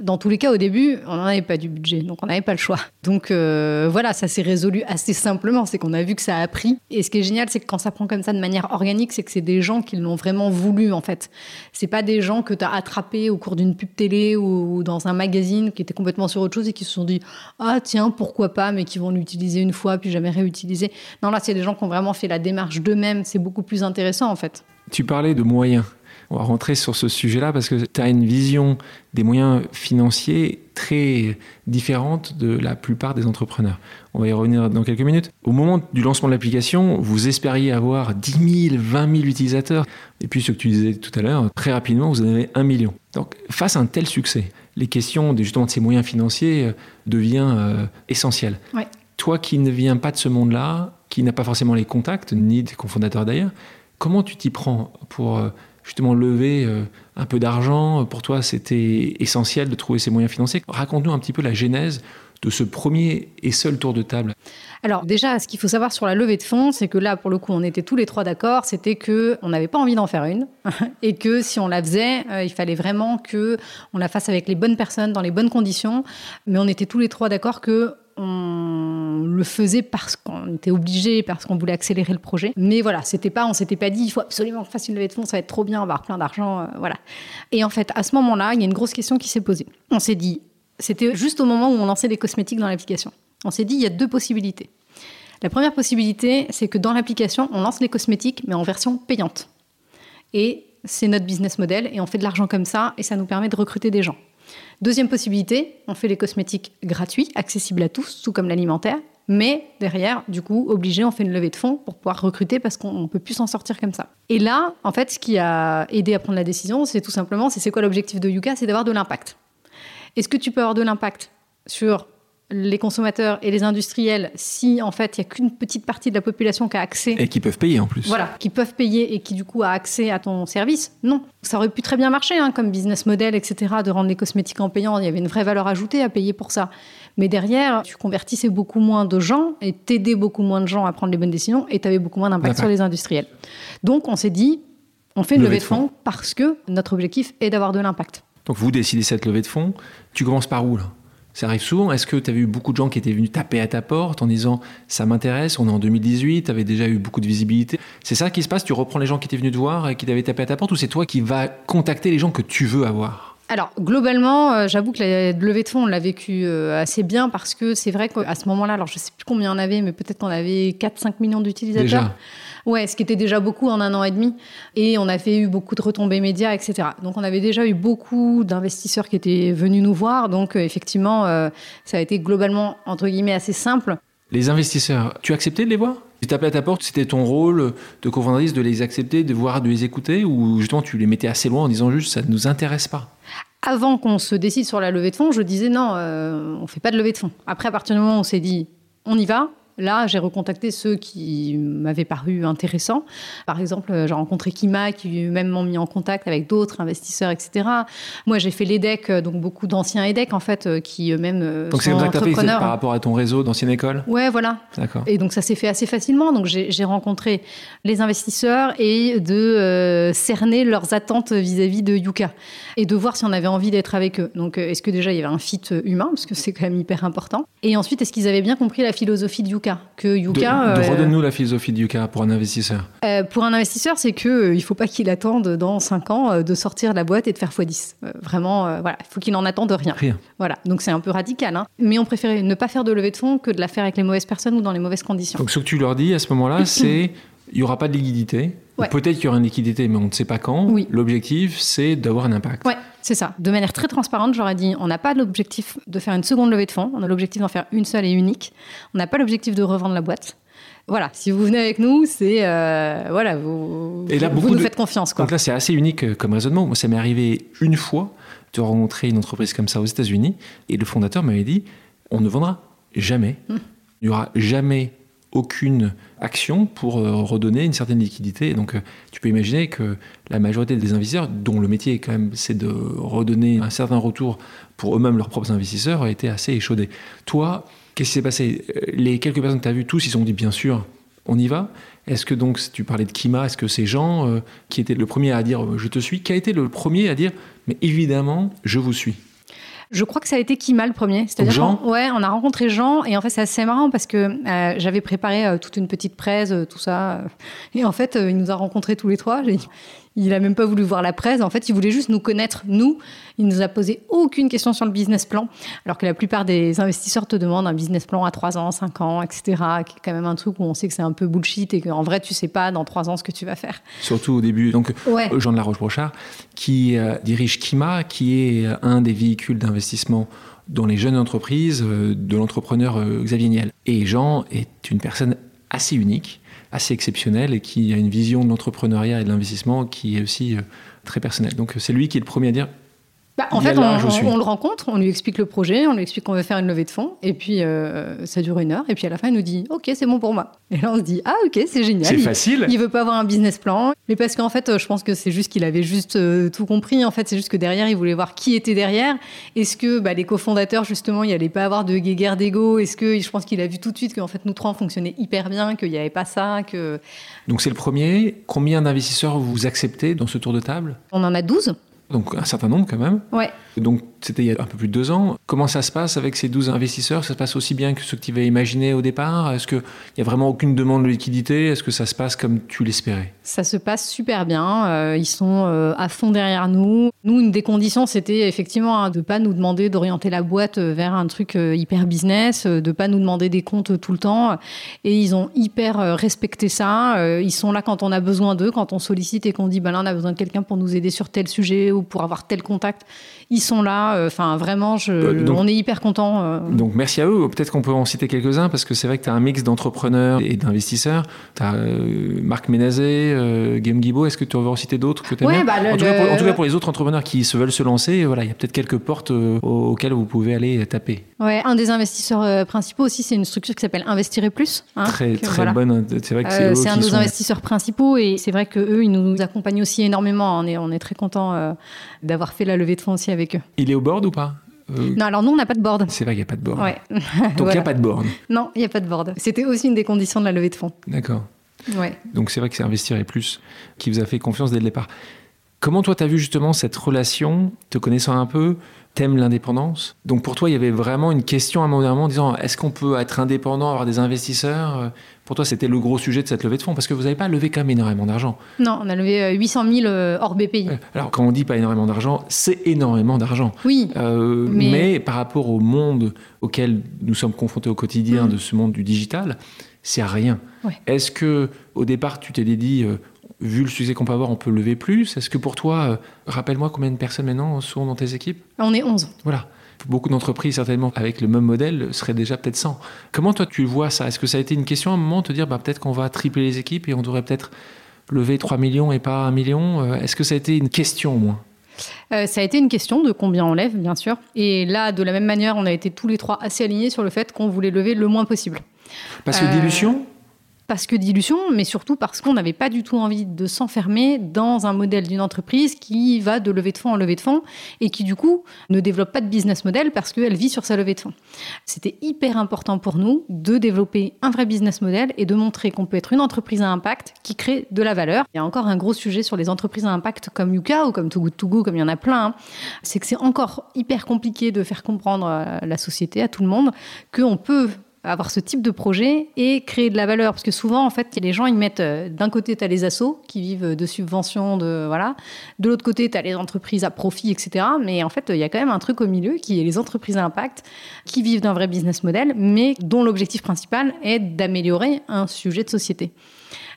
Dans tous les cas, au début, on n'en avait pas du budget, donc on n'avait pas le choix. Donc, euh, voilà, ça s'est résolu assez simplement. C'est qu'on a vu que ça a pris. Et ce qui est génial, c'est que quand ça prend comme ça de manière organique, c'est que c'est des gens qui l'ont vraiment voulu, en fait. C'est pas des gens que tu as attrapés au cours d'une pub télé ou dans un magazine qui étaient complètement sur autre chose et qui se sont dit, ah, tiens, pourquoi pas, mais qui vont l'utiliser une fois puis jamais réutiliser. Non, là, c'est des gens qui ont vraiment fait la démarche d'eux-mêmes. C'est beaucoup plus intéressant, en fait. Tu parlais de moyens. On va rentrer sur ce sujet-là parce que tu as une vision des moyens financiers très différente de la plupart des entrepreneurs. On va y revenir dans quelques minutes. Au moment du lancement de l'application, vous espériez avoir 10 000, 20 000 utilisateurs. Et puis ce que tu disais tout à l'heure, très rapidement, vous en avez un million. Donc face à un tel succès, les questions de, justement de ces moyens financiers euh, deviennent euh, essentielles. Ouais. Toi qui ne viens pas de ce monde-là, qui n'a pas forcément les contacts, ni des cofondateurs d'ailleurs, comment tu t'y prends pour euh, justement lever euh, un peu d'argent Pour toi, c'était essentiel de trouver ces moyens financiers. Raconte-nous un petit peu la genèse de ce premier et seul tour de table alors déjà, ce qu'il faut savoir sur la levée de fonds, c'est que là, pour le coup, on était tous les trois d'accord, c'était que on n'avait pas envie d'en faire une [LAUGHS] et que si on la faisait, euh, il fallait vraiment que on la fasse avec les bonnes personnes, dans les bonnes conditions. Mais on était tous les trois d'accord que on le faisait parce qu'on était obligé, parce qu'on voulait accélérer le projet. Mais voilà, c'était pas, on s'était pas dit, il faut absolument qu'on fasse une levée de fonds, ça va être trop bien, on va avoir plein d'argent, euh, voilà. Et en fait, à ce moment-là, il y a une grosse question qui s'est posée. On s'est dit, c'était juste au moment où on lançait des cosmétiques dans l'application. On s'est dit, il y a deux possibilités. La première possibilité, c'est que dans l'application, on lance les cosmétiques, mais en version payante. Et c'est notre business model, et on fait de l'argent comme ça, et ça nous permet de recruter des gens. Deuxième possibilité, on fait les cosmétiques gratuits, accessibles à tous, tout comme l'alimentaire, mais derrière, du coup, obligé, on fait une levée de fonds pour pouvoir recruter parce qu'on ne peut plus s'en sortir comme ça. Et là, en fait, ce qui a aidé à prendre la décision, c'est tout simplement, c'est quoi l'objectif de Yuka C'est d'avoir de l'impact. Est-ce que tu peux avoir de l'impact sur les consommateurs et les industriels si en fait il n'y a qu'une petite partie de la population qui a accès. Et qui peuvent payer en plus. Voilà qui peuvent payer et qui du coup a accès à ton service non. Ça aurait pu très bien marcher hein, comme business model etc de rendre les cosmétiques en payant. Il y avait une vraie valeur ajoutée à payer pour ça. Mais derrière tu convertissais beaucoup moins de gens et t'aidais beaucoup moins de gens à prendre les bonnes décisions et tu avais beaucoup moins d'impact sur les industriels. Donc on s'est dit On fait une levée, de fonds parce que notre objectif est d'avoir de l'impact. Donc vous décidez cette levée de fonds. Tu commences par où là? Ça arrive souvent. Est-ce que tu as vu beaucoup de gens qui étaient venus taper à ta porte en disant ça m'intéresse, on est en 2018, tu avais déjà eu beaucoup de visibilité? C'est ça qui se passe? Tu reprends les gens qui étaient venus te voir et qui t'avaient tapé à ta porte ou c'est toi qui vas contacter les gens que tu veux avoir? Alors, globalement, euh, j'avoue que la levée de fonds, on l'a vécu euh, assez bien parce que c'est vrai qu'à ce moment-là, alors je ne sais plus combien on avait, mais peut-être qu'on avait 4-5 millions d'utilisateurs. Déjà. Ouais, ce qui était déjà beaucoup en un an et demi. Et on avait eu beaucoup de retombées médias, etc. Donc on avait déjà eu beaucoup d'investisseurs qui étaient venus nous voir. Donc euh, effectivement, ça a été globalement, entre guillemets, assez simple. Les investisseurs, tu as accepté de les voir? Tu tapais à ta porte, c'était ton rôle de cofondatrice de les accepter, de voir, de les écouter, ou justement tu les mettais assez loin en disant juste ça ne nous intéresse pas? Avant qu'on se décide sur la levée de fonds, je disais non, euh, on ne fait pas de levée de fonds. Après, à partir du moment où on s'est dit on y va, Là, j'ai recontacté ceux qui m'avaient paru intéressants. Par exemple, j'ai rencontré Kima, qui même m'ont mis en contact avec d'autres investisseurs, etc. Moi, j'ai fait l'EDEC, donc beaucoup d'anciens EDEC, en fait, euh, qui eux-mêmes euh, donc sont entrepreneurs. Donc, c'est par rapport à ton réseau d'ancienne école Ouais, voilà. D'accord. Et donc, ça s'est fait assez facilement. Donc, j'ai rencontré les investisseurs et de euh, cerner leurs attentes vis-à-vis de Yuka et de voir si on avait envie d'être avec eux. Donc, est-ce que déjà, il y avait un fit humain, parce que c'est quand même hyper important. Et ensuite, est-ce qu'ils avaient bien compris la philosophie de Yuka? Que Yuka. De, euh, redonne-nous la philosophie de Yuka pour un investisseur. Euh, pour un investisseur, c'est que euh, il faut pas qu'il attende dans 5 ans de sortir de la boîte et de faire x10. vraiment, voilà, il faut qu'il en attende rien. Rien. Voilà, donc c'est un peu radical. Hein. Mais on préférait ne pas faire de levée de fonds que de la faire avec les mauvaises personnes ou dans les mauvaises conditions. Donc ce que tu leur dis à ce moment-là, [COUGHS] c'est il n'y aura pas de liquidité. Peut-être qu'il y aura une liquidité, mais on ne sait pas quand. Oui. L'objectif, c'est d'avoir un impact. Ouais, c'est ça. De manière très transparente, j'aurais dit on n'a pas l'objectif de faire une seconde levée de fonds, on a l'objectif d'en faire une seule et unique. On n'a pas l'objectif de revendre la boîte. Voilà, si vous venez avec nous, c'est euh, voilà, vous, et là, vous nous faites confiance. Quoi. Donc là, c'est assez unique euh, comme raisonnement. Moi, ça m'est arrivé une fois de rencontrer une entreprise comme ça aux États-Unis, et le fondateur m'avait dit on ne vendra jamais. Hum. Il n'y aura jamais aucune action pour euh, redonner une certaine liquidité. donc, euh, tu peux imaginer que la majorité des investisseurs, dont le métier quand même, c'est de redonner un certain retour pour eux-mêmes leurs propres investisseurs, a été assez échaudé. Toi, qu'est-ce qui s'est passé? Euh, Les quelques personnes que tu as vues, tous, ils ont dit bien sûr, on y va. Est-ce que donc, tu parlais de Kima, est-ce que ces gens qui étaient le premier à dire je te suis, qui a été le premier à dire mais évidemment, je vous suis? Je crois que ça a été Kima le premier. C'est-à-dire Jean ouais, on a rencontré Jean et en fait c'est assez marrant parce que euh, j'avais préparé euh, toute une petite presse, euh, tout ça. et en fait, il nous a rencontrés tous les trois. Il a même pas voulu voir la presse. En fait, il voulait juste nous connaître, nous. Il nous a posé aucune question sur le business plan, alors que la plupart des investisseurs te demandent un business plan à 3 ans, 5 ans, etc. Qui est quand même un truc où on sait que c'est un peu bullshit et qu'en vrai, tu sais pas dans 3 ans ce que tu vas faire. Surtout au début. Donc, Jean de la Roche-Brochard, qui euh, dirige Kima, qui est euh, un des véhicules d'investissement dans les jeunes entreprises euh, de l'entrepreneur Xavier Niel. Et Jean est une personne assez unique assez exceptionnel et qui a une vision de l'entrepreneuriat et de l'investissement qui est aussi euh, très personnelle. Donc c'est lui qui est le premier à dire bah, en fait, on, le rencontre, on lui explique le projet, on lui explique qu'on veut faire une levée de fonds, et puis euh, ça dure une heure, et puis à la fin, il nous dit Ok, c'est bon pour moi. Et là, on se dit Ah, ok, c'est génial. C'est facile. Il veut pas avoir un business plan, mais parce qu'en fait, je pense que c'est juste qu'il avait juste euh, tout compris. En fait, c'est juste que derrière, il voulait voir qui était derrière. Est-ce que bah, les cofondateurs, justement, il n'y allait pas avoir de guéguerre d'ego? Est-ce que je pense qu'il a vu tout de suite qu'en fait, nous trois, on fonctionnait hyper bien, qu'il n'y avait pas ça que... Donc, c'est le premier. Combien d'investisseurs vous acceptez dans ce tour de table? On en a 12 donc un certain nombre quand même. Ouais. Donc c'était il y a un peu plus de deux ans. Comment ça se passe avec ces 12 investisseurs? Ça se passe aussi bien que ce que tu avais imaginé au départ? Est-ce qu'il n'y a vraiment aucune demande de liquidité? Est-ce que ça se passe comme tu l'espérais? Ça se passe super bien. Euh, ils sont euh, à fond derrière nous. Nous, une des conditions, c'était effectivement hein, de ne pas nous demander d'orienter la boîte euh, vers un truc hyper business, de ne pas nous demander des comptes tout le temps. Et ils ont hyper respecté ça. Ils sont là quand on a besoin d'eux, quand on sollicite et qu'on dit, ben là, on a besoin de quelqu'un pour nous aider sur tel sujet ou pour avoir tel contact. Ils sont là. Enfin, vraiment, je, euh, on est hyper content. Euh. Donc, merci à eux. Peut-être qu'on peut en citer quelques-uns parce que c'est vrai que tu as un mix d'entrepreneurs et d'investisseurs. Tu as euh, Marc Ménazé, Game Guibault. Est-ce que tu veux en citer d'autres que tu ouais, bah, en, tout cas, pour, les autres entrepreneurs qui se veulent se lancer, voilà, il y a peut-être quelques portes auxquelles vous pouvez aller taper. Ouais, un des investisseurs principaux aussi, c'est une structure qui s'appelle Investir Plus. Hein, très, très bonne. C'est vrai que c'est C'est un de nos investisseurs principaux et c'est vrai qu'eux, ils nous accompagnent aussi énormément. On est, on est très content d'avoir fait la levée de fonds aussi avec eux. Il est au board ou pas euh, non, alors nous, on n'a pas de board. C'est vrai qu'il n'y a pas de board. Ouais. Donc il n'y a [LAUGHS] pas de board. Non, il n'y a pas de board. C'était aussi une des conditions de la levée de fonds. D'accord. Ouais. Donc c'est vrai que c'est Investir et Plus qui vous a fait confiance dès le départ. Comment toi, tu as vu justement cette relation, te connaissant un peu, t'aimes l'indépendance? Donc pour toi, il y avait vraiment une question à un moment en disant est-ce qu'on peut être indépendant, avoir des investisseurs? Pour toi, c'était le gros sujet de cette levée de fonds parce que vous n'avez pas levé quand même énormément d'argent. Non, on a levé 800 000 euh, hors BPI. Alors quand on dit pas énormément d'argent, c'est énormément d'argent. Oui. Euh, mais... par rapport au monde auquel nous sommes confrontés au quotidien mm. de ce monde du digital, c'est rien. Est-ce que au départ, tu t'es dit euh, vu le succès qu'on peut avoir, on peut lever plus? Est-ce que pour toi, euh, rappelle-moi combien de personnes maintenant sont dans tes équipes? On est 11. Voilà. Beaucoup d'entreprises, certainement, avec le même modèle, seraient déjà peut-être 100. Comment toi, tu vois ça? Est-ce que ça a été une question à un moment de te dire, bah, peut-être qu'on va tripler les équipes et on devrait peut-être lever 3 millions et pas 1 million? Euh, Est-ce que ça a été une question au moins? Euh, ça a été une question de combien on lève, bien sûr. Et là, de la même manière, on a été tous les trois assez alignés sur le fait qu'on voulait lever le moins possible. Parce que dilution? Parce que dilution, mais surtout parce qu'on n'avait pas du tout envie de s'enfermer dans un modèle d'une entreprise qui va de levée de fonds en levée de fonds et qui du coup ne développe pas de business model parce qu'elle vit sur sa levée de fonds. C'était hyper important pour nous de développer un vrai business model et de montrer qu'on peut être une entreprise à impact qui crée de la valeur. Il y a encore un gros sujet sur les entreprises à impact comme Yuka ou comme Too Good comme il y en a plein. Hein. C'est que c'est encore hyper compliqué de faire comprendre à la société, à tout le monde, qu'on peut avoir ce type de projet et créer de la valeur. Parce que souvent, en fait, les gens, ils mettent euh, d'un côté, tu as les assos qui vivent de subventions, de, voilà. de l'autre côté, tu as les entreprises à profit, etc. Mais en fait, il y a quand même un truc au milieu qui est les entreprises à impact qui vivent d'un vrai business model, mais dont l'objectif principal est d'améliorer un sujet de société.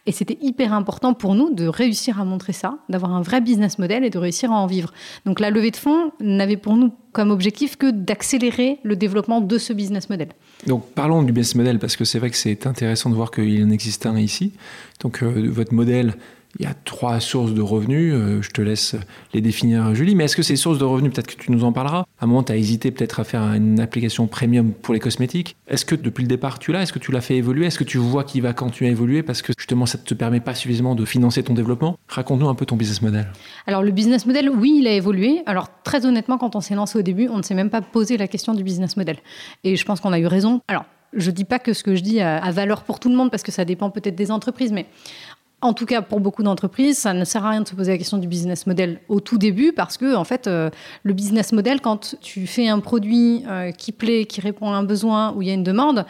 Et c'était hyper important pour nous de réussir à montrer ça, d'avoir un vrai business model et de réussir à en vivre. Donc la levée de fonds n'avait pour nous comme objectif que d'accélérer le développement de ce business model. Donc parlons du business model parce que c'est vrai que c'est intéressant de voir qu'il en existe un ici. Donc euh, votre modèle il y a trois sources de revenus. Euh, je te laisse les définir, Julie. Mais est-ce que ces sources de revenus, peut-être que tu nous en parleras À un moment, tu as hésité peut-être à faire une application premium pour les cosmétiques. Est-ce que depuis le départ, tu l'as? Est-ce que tu l'as fait évoluer? Est-ce que tu vois qu'il va continuer à évoluer parce que justement, ça ne te permet pas suffisamment de financer ton développement? Raconte-nous un peu ton business model. Alors, le business model, oui, il a évolué. Alors, très honnêtement, quand on s'est lancé au début, on ne s'est même pas posé la question du business model. Et je pense qu'on a eu raison. Alors, je ne dis pas que ce que je dis a, valeur pour tout le monde parce que ça dépend peut-être des entreprises, mais en tout cas, pour beaucoup d'entreprises, ça ne sert à rien de se poser la question du business model au tout début parce que, en fait, euh, le business model, quand tu fais un produit euh, qui plaît, qui répond à un besoin où il y a une demande,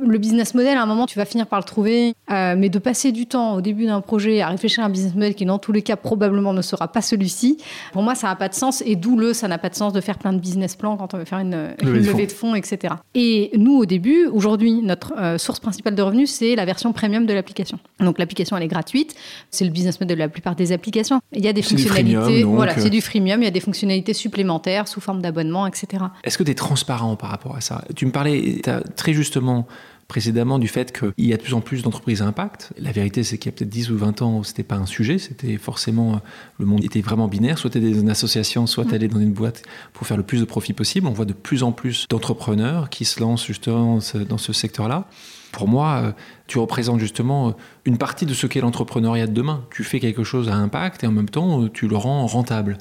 le business model, à un moment, tu vas finir par le trouver. Euh, mais de passer du temps au début d'un projet à réfléchir à un business model qui, dans tous les cas, probablement ne sera pas celui-ci, pour moi, ça n'a pas de sens. Et d'où le, ça n'a pas de sens de faire plein de business plans quand on veut faire une, levée de fonds, etc. Et nous, au début, aujourd'hui, notre euh, source principale de revenus, c'est la version premium de l'application. Donc, l'application, elle est gratuite. C'est le business model de la plupart des applications. Il y a des fonctionnalités. voilà, c'est du freemium. Il y a des fonctionnalités supplémentaires sous forme d'abonnement, etc. Est-ce que tu es transparent par rapport à ça? Tu me parlais très justement précédemment du fait qu'il y a de plus en plus d'entreprises à impact. La vérité, c'est qu'il y a peut-être 10 ou 20 ans, c'était pas un sujet, c'était forcément, le monde était vraiment binaire. Soit tu dans une association, soit allais dans une boîte pour faire le plus de profit possible. On voit de plus en plus d'entrepreneurs qui se lancent justement dans ce secteur-là. Pour moi, euh, tu représentes justement euh, une partie de ce qu'est l'entrepreneuriat de demain. Tu fais quelque chose à impact et en même temps, euh, tu le rends rentable.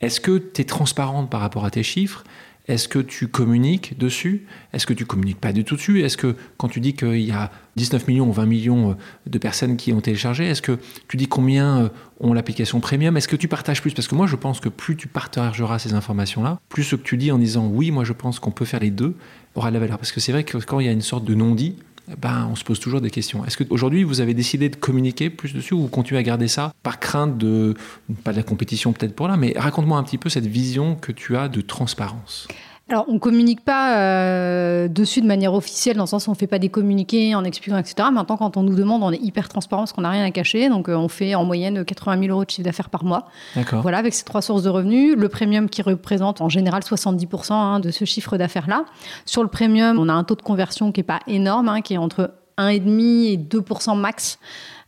Est-ce que tu es transparente par rapport à tes chiffres? Est-ce que tu communiques dessus? Est-ce que tu communiques pas du tout dessus? Est-ce que quand tu dis qu'il y a 19 millions ou 20 millions euh, de personnes qui ont téléchargé, est-ce que tu dis combien euh, ont l'application premium? Est-ce que tu partages plus? Parce que moi, je pense que plus tu partageras ces informations-là, plus ce que tu dis en disant oui, moi je pense qu'on peut faire les deux aura de la valeur. Parce que c'est vrai que quand il y a une sorte de non-dit, ben, on se pose toujours des questions. Est-ce qu'aujourd'hui, vous avez décidé de communiquer plus dessus ou vous continuez à garder ça par crainte de, pas de la compétition peut-être pour là, mais raconte-moi un petit peu cette vision que tu as de transparence. Alors, on communique pas euh, dessus de manière officielle, dans le sens où on fait pas des communiqués en expliquant, etc. Maintenant, quand on nous demande, on est hyper transparent parce qu'on n'a rien à cacher. Donc, euh, on fait en moyenne 80 000 euros de chiffre d'affaires par mois. D'accord. Voilà, avec ces trois sources de revenus. Le premium qui représente en général 70% hein, de ce chiffre d'affaires-là. Sur le premium, on a un taux de conversion qui est pas énorme, hein, qui est entre 1,5 et 2% max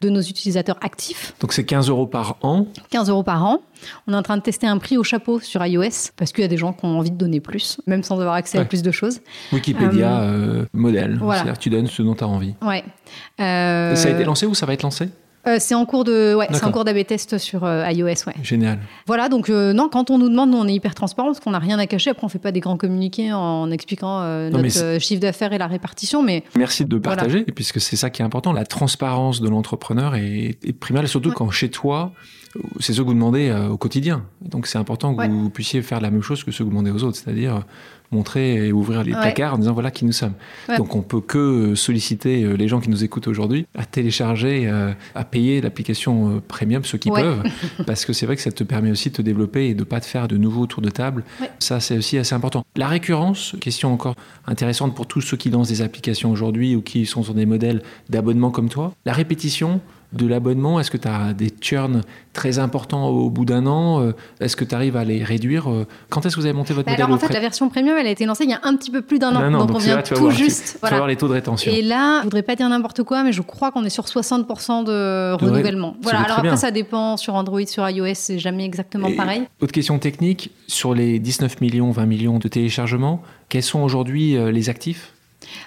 de nos utilisateurs actifs. Donc c'est 15 euros par an 15 euros par an. On est en train de tester un prix au chapeau sur iOS parce qu'il y a des gens qui ont envie de donner plus, même sans avoir accès à plus de choses. Wikipédia euh, euh, modèle. C'est-à-dire que tu donnes ce dont tu as envie. Ouais. Ça a été lancé ou ça va être lancé? Euh, C'est en cours de, ouais, c'est en cours d'AB test sur euh, iOS, ouais. Génial. Voilà, donc non, quand on nous demande, nous, on est hyper transparent parce qu'on n'a rien à cacher. Après, on fait pas des grands communiqués en expliquant notre chiffre d'affaires et la répartition, mais merci de partager, puisque c'est ça qui est important. La transparence de l'entrepreneur est, est primaire, surtout quand chez toi, c'est ce que vous demandez au quotidien. Donc, c'est important que vous puissiez faire la même chose que ce que vous demandez aux autres, c'est-à-dire montrer et ouvrir les placards en disant voilà qui nous sommes. Donc on peut que solliciter euh, les gens qui nous écoutent aujourd'hui à télécharger, euh, à payer l'application euh, premium, ceux qui peuvent, [LAUGHS] parce que c'est vrai que ça te permet aussi de te développer et de pas te faire de nouveaux tours de table. Ça c'est aussi assez important. La récurrence, question encore intéressante pour tous ceux qui lancent des applications aujourd'hui ou qui sont sur des modèles d'abonnement comme toi. La répétition, de l'abonnement? Est-ce que tu as des churns très importants au bout d'un an? Euh, Est-ce que tu arrives à les réduire? Euh, Quand est-ce que vous avez monté votre bah modèle Alors en fait, la version premium, elle a été lancée il y a un petit peu plus d'un an. donc, on vient tout juste. Tu, voir les taux de rétention. Et là, je voudrais pas dire n'importe quoi, mais je crois qu'on est sur 60% de, renouvellement. Voilà. Alors après, ça dépend sur Android, sur iOS, c'est jamais exactement pareil. Autre question technique sur les 19 millions, 20 millions de téléchargements, quels sont aujourd'hui euh, les actifs?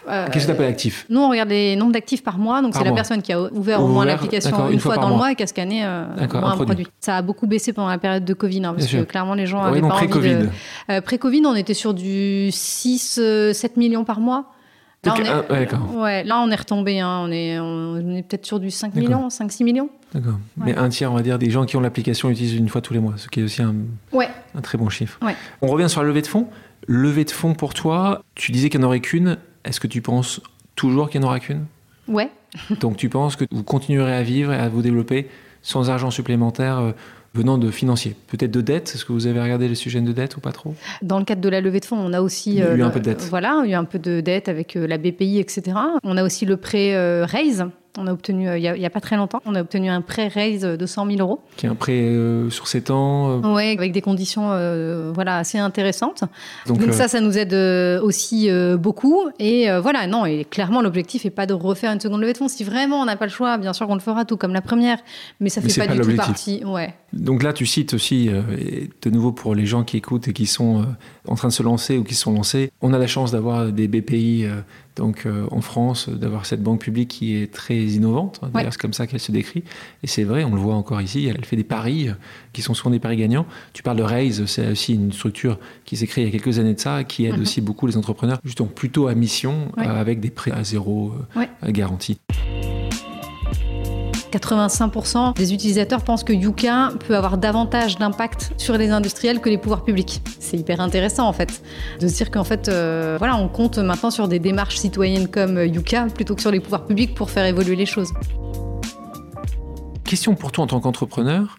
Euh, Qu'est-ce que tu appelles actif? Nous, on regarde les nombres d'actifs par mois. Donc, c'est la personne qui a ouvert au moins l'application une, fois, dans le mois et qui a scanné euh, un, produit. Ça a beaucoup baissé pendant la période de Covid, hein, parce que clairement, les gens avaient pas pré-COVID. envie euh, pré-Covid, on était sur du 6-7 millions par mois. Là, on est, ouais, là, on est retombé. Hein. on est, on est peut-être sur du 5 millions, 5-6 millions. D'accord. Mais un tiers, on va dire, des gens qui ont l'application utilisent une fois tous les mois, ce qui est aussi un, un très bon chiffre. On revient sur la levée de fonds. Levée de fonds pour toi, tu disais qu'il n'y en aurait qu'une. Est-ce que tu penses toujours qu'il n'y en aura qu'une? Ouais. [LAUGHS] Donc tu penses que vous continuerez à vivre et à vous développer sans argent supplémentaire euh, venant de financiers Peut-être de dette Est-ce que vous avez regardé les sujets de dette ou pas trop? Dans le cadre de la levée de fonds, on a aussi... Il y a eu un peu de dette. Voilà, il y a eu un peu de dette avec euh, la BPI, etc. On a aussi le prêt euh, Raise on a obtenu, euh, il n'y a, pas très longtemps, on a obtenu un prêt raise de 100 000 euros. Qui est un prêt euh, sur 7 ans euh. Oui, avec des conditions voilà, assez intéressantes. Donc, ça, ça nous aide aussi beaucoup. Et voilà, non, et clairement, l'objectif n'est pas de refaire une seconde levée de fonds. Si vraiment on n'a pas le choix, bien sûr qu'on le fera tout comme la première, mais ça ne fait pas, du tout partie. Ouais. Donc là, tu cites aussi, de nouveau pour les gens qui écoutent et qui sont en train de se lancer ou qui se sont lancés, on a la chance d'avoir des BPI donc euh, en France, d'avoir cette banque publique qui est très innovante. Hein, d'ailleurs, c'est comme ça qu'elle se décrit. Et c'est vrai, on le voit encore ici, elle fait des paris euh, qui sont souvent des paris gagnants. Tu parles de Raise, c'est aussi une structure qui s'est créée il y a quelques années de ça, qui aide mhm. aussi beaucoup les entrepreneurs, justement plutôt à mission, euh, avec des prêts à zéro garantie. 85% des utilisateurs pensent que Yuka peut avoir davantage d'impact sur les industriels que les pouvoirs publics. C'est hyper intéressant en fait de se dire qu'en fait, euh, voilà, on compte maintenant sur des démarches citoyennes comme Yuka plutôt que sur les pouvoirs publics pour faire évoluer les choses. Question pour toi en tant qu'entrepreneur.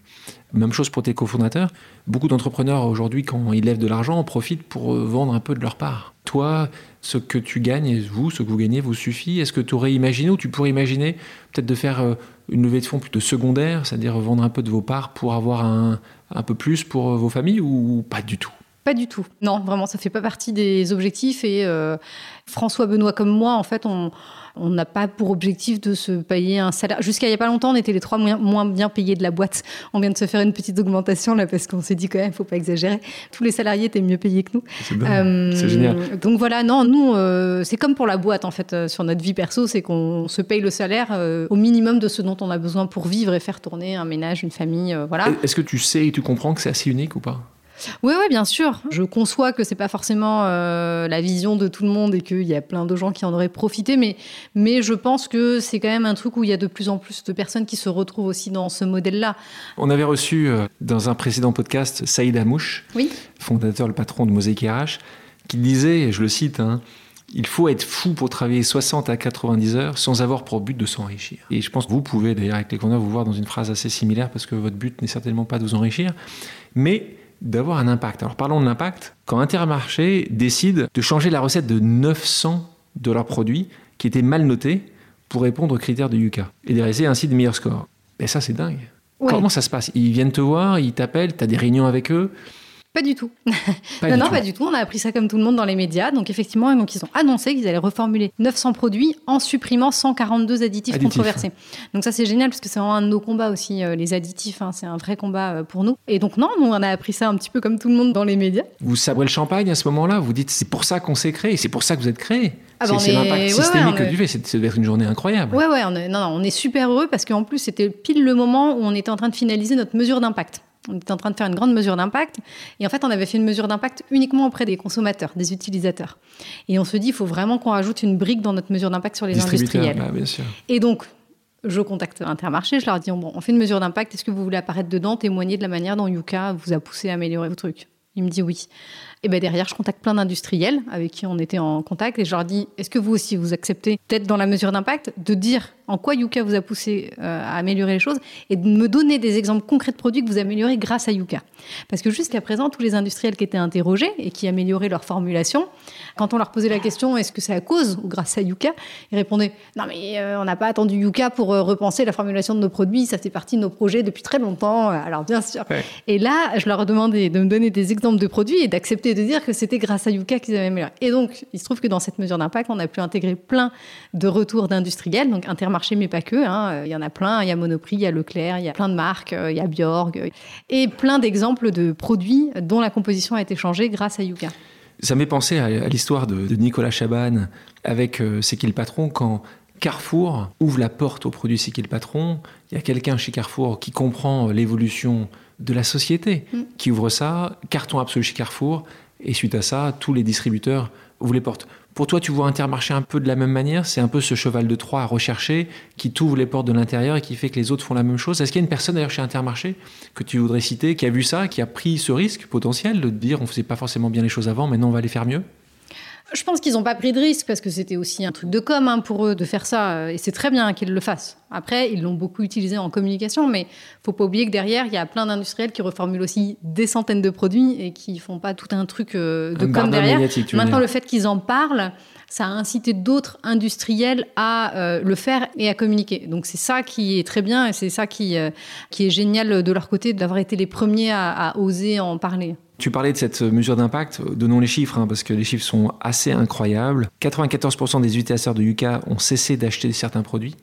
Même chose pour tes cofondateurs. Beaucoup d'entrepreneurs aujourd'hui, quand ils lèvent de l'argent, en profitent pour euh, vendre un peu de leur part. Toi, ce que tu gagnes, vous, ce que vous gagnez, vous suffit Est-ce que tu aurais imaginé ou tu pourrais imaginer peut-être de faire euh, une levée de fonds plutôt secondaire, c'est-à-dire vendre un peu de vos parts pour avoir un, un peu plus pour euh, vos familles ou pas du tout? Pas du tout. Non, vraiment, ça fait pas partie des objectifs. Et François Benoît comme moi, en fait, on, on n'a pas pour objectif de se payer un salaire. Jusqu'à il n'y a pas longtemps, on était les trois moins, bien payés de la boîte. On vient de se faire une petite augmentation là parce qu'on s'est dit quand même, faut pas exagérer. Tous les salariés étaient mieux payés que nous. C'est euh, génial. Donc voilà, non, nous, euh, c'est comme pour la boîte en fait euh, sur notre vie perso, c'est qu'on se paye le salaire au minimum de ce dont on a besoin pour vivre et faire tourner un ménage, une famille, voilà. Est-ce que tu sais et tu comprends que c'est assez unique ou pas? Oui, oui, bien sûr. Je conçois que c'est pas forcément euh, la vision de tout le monde et qu'il y a plein de gens qui en auraient profité, mais, mais je pense que c'est quand même un truc où il y a de plus en plus de personnes qui se retrouvent aussi dans ce modèle-là. On avait reçu euh, dans un précédent podcast Saïd Amouche, fondateur, le patron de Mosaïque RH, qui disait, je le cite, hein, il faut être fou pour travailler 60 à 90 heures sans avoir pour but de s'enrichir. Et je pense que vous pouvez d'ailleurs avec les candidats vous voir dans une phrase assez similaire parce que votre but n'est certainement pas de vous enrichir. Mais d'avoir un impact. Alors parlons de l'impact. Quand Intermarché décide de changer la recette de 900 de leurs produits qui étaient mal notés pour répondre aux critères de Yuka et de ainsi de meilleurs scores. Mais ça, c'est dingue. Comment ça se passe? Ils viennent te voir, ils t'appellent, tu as des réunions avec eux pas du tout. [LAUGHS] non, non, pas du tout. On a appris ça comme tout le monde dans les médias. Donc, effectivement, donc, ils ont annoncé qu'ils allaient reformuler 900 produits en supprimant 142 additifs, controversés. Donc, ça, c'est génial parce que c'est un de nos combats aussi, euh, les additifs. Hein, c'est un vrai combat euh, pour nous. Et donc, non, nous, on a appris ça un petit peu comme tout le monde dans les médias. Vous sabrez le champagne à ce moment-là. Vous dites, c'est pour ça qu'on s'est créé. C'est pour ça que vous êtes créé. Ah bah c'est l'impact systémique que tu fais, ça devait être une journée incroyable. Ouais, ouais, on est, non, non, on est super heureux parce qu'en plus, c'était pile le moment où on était en train de finaliser notre mesure d'impact. On était en train de faire une grande mesure d'impact. Et en fait, on avait fait une mesure d'impact uniquement auprès des consommateurs, des utilisateurs. Et on se dit, il faut vraiment qu'on rajoute une brique dans notre mesure d'impact sur les industriels. Bien sûr. Et donc, je contacte Intermarché, je leur dis, bon, on fait une mesure d'impact, est-ce que vous voulez apparaître dedans, témoigner de la manière dont Yuka vous a poussé à améliorer vos trucs? Il me dit oui. Et ben derrière, je contacte plein d'industriels avec qui on était en contact et je leur dis est-ce que vous aussi vous acceptez, peut-être dans la mesure d'impact, de dire en quoi Yuka vous a poussé euh, à améliorer les choses et de me donner des exemples concrets de produits que vous améliorez grâce à Yuka? Parce que jusqu'à présent, tous les industriels qui étaient interrogés et qui amélioraient leur formulation, quand on leur posait la question est-ce que c'est à cause ou grâce à Yuka, ils répondaient non mais euh, on n'a pas attendu Yuka pour euh, repenser la formulation de nos produits, ça fait partie de nos projets depuis très longtemps. Alors bien sûr. Et là, je leur ai demandé de me donner des exemples de produits et d'accepter de dire que c'était grâce à Yuka qu'ils avaient amélioré. Et donc, il se trouve que dans cette mesure d'impact, on a pu intégrer plein de retours d'industriels, donc Intermarché, mais pas que. Hein. Il y en a plein. Il y a Monoprix, il y a Leclerc, il y a plein de marques, euh, il y a Bjorg, et plein d'exemples de produits dont la composition a été changée grâce à Yuka. Ça m'est pensé à, l'histoire de, Nicolas Chaban avec euh, C'est qui le patron quand Carrefour ouvre la porte aux produits C'est qui le patron. Il y a quelqu'un chez Carrefour qui comprend l'évolution de la société, mm. qui ouvre ça, carton absolu chez Carrefour, et suite à ça, tous les distributeurs ouvrent les portes. Pour toi, tu vois Intermarché un peu de la même manière? C'est un peu ce cheval de Troie à rechercher qui t'ouvre les portes de l'intérieur et qui fait que les autres font la même chose. Est-ce qu'il y a une personne d'ailleurs chez Intermarché que tu voudrais citer qui a vu ça, qui a pris ce risque potentiel de dire on faisait pas forcément bien les choses avant, maintenant on va les faire mieux? Je pense qu'ils n'ont pas pris de risque parce que c'était aussi un truc de com hein, pour eux de faire ça. Et c'est très bien qu'ils le fassent. Après, ils l'ont beaucoup utilisé en communication, mais faut pas oublier que derrière, il y a plein d'industriels qui reformulent aussi des centaines de produits et qui font pas tout un truc euh, de com derrière. Maintenant, le fait qu'ils en parlent, ça a incité d'autres industriels à euh, le faire et à communiquer. Donc c'est ça qui est très bien et c'est ça qui, euh, qui est génial de leur côté d'avoir été les premiers à, à oser en parler. Tu parlais de cette mesure d'impact, donnons les chiffres, hein, parce que les chiffres sont assez incroyables. 94% des utilisateurs de Yuka ont cessé d'acheter certains produits.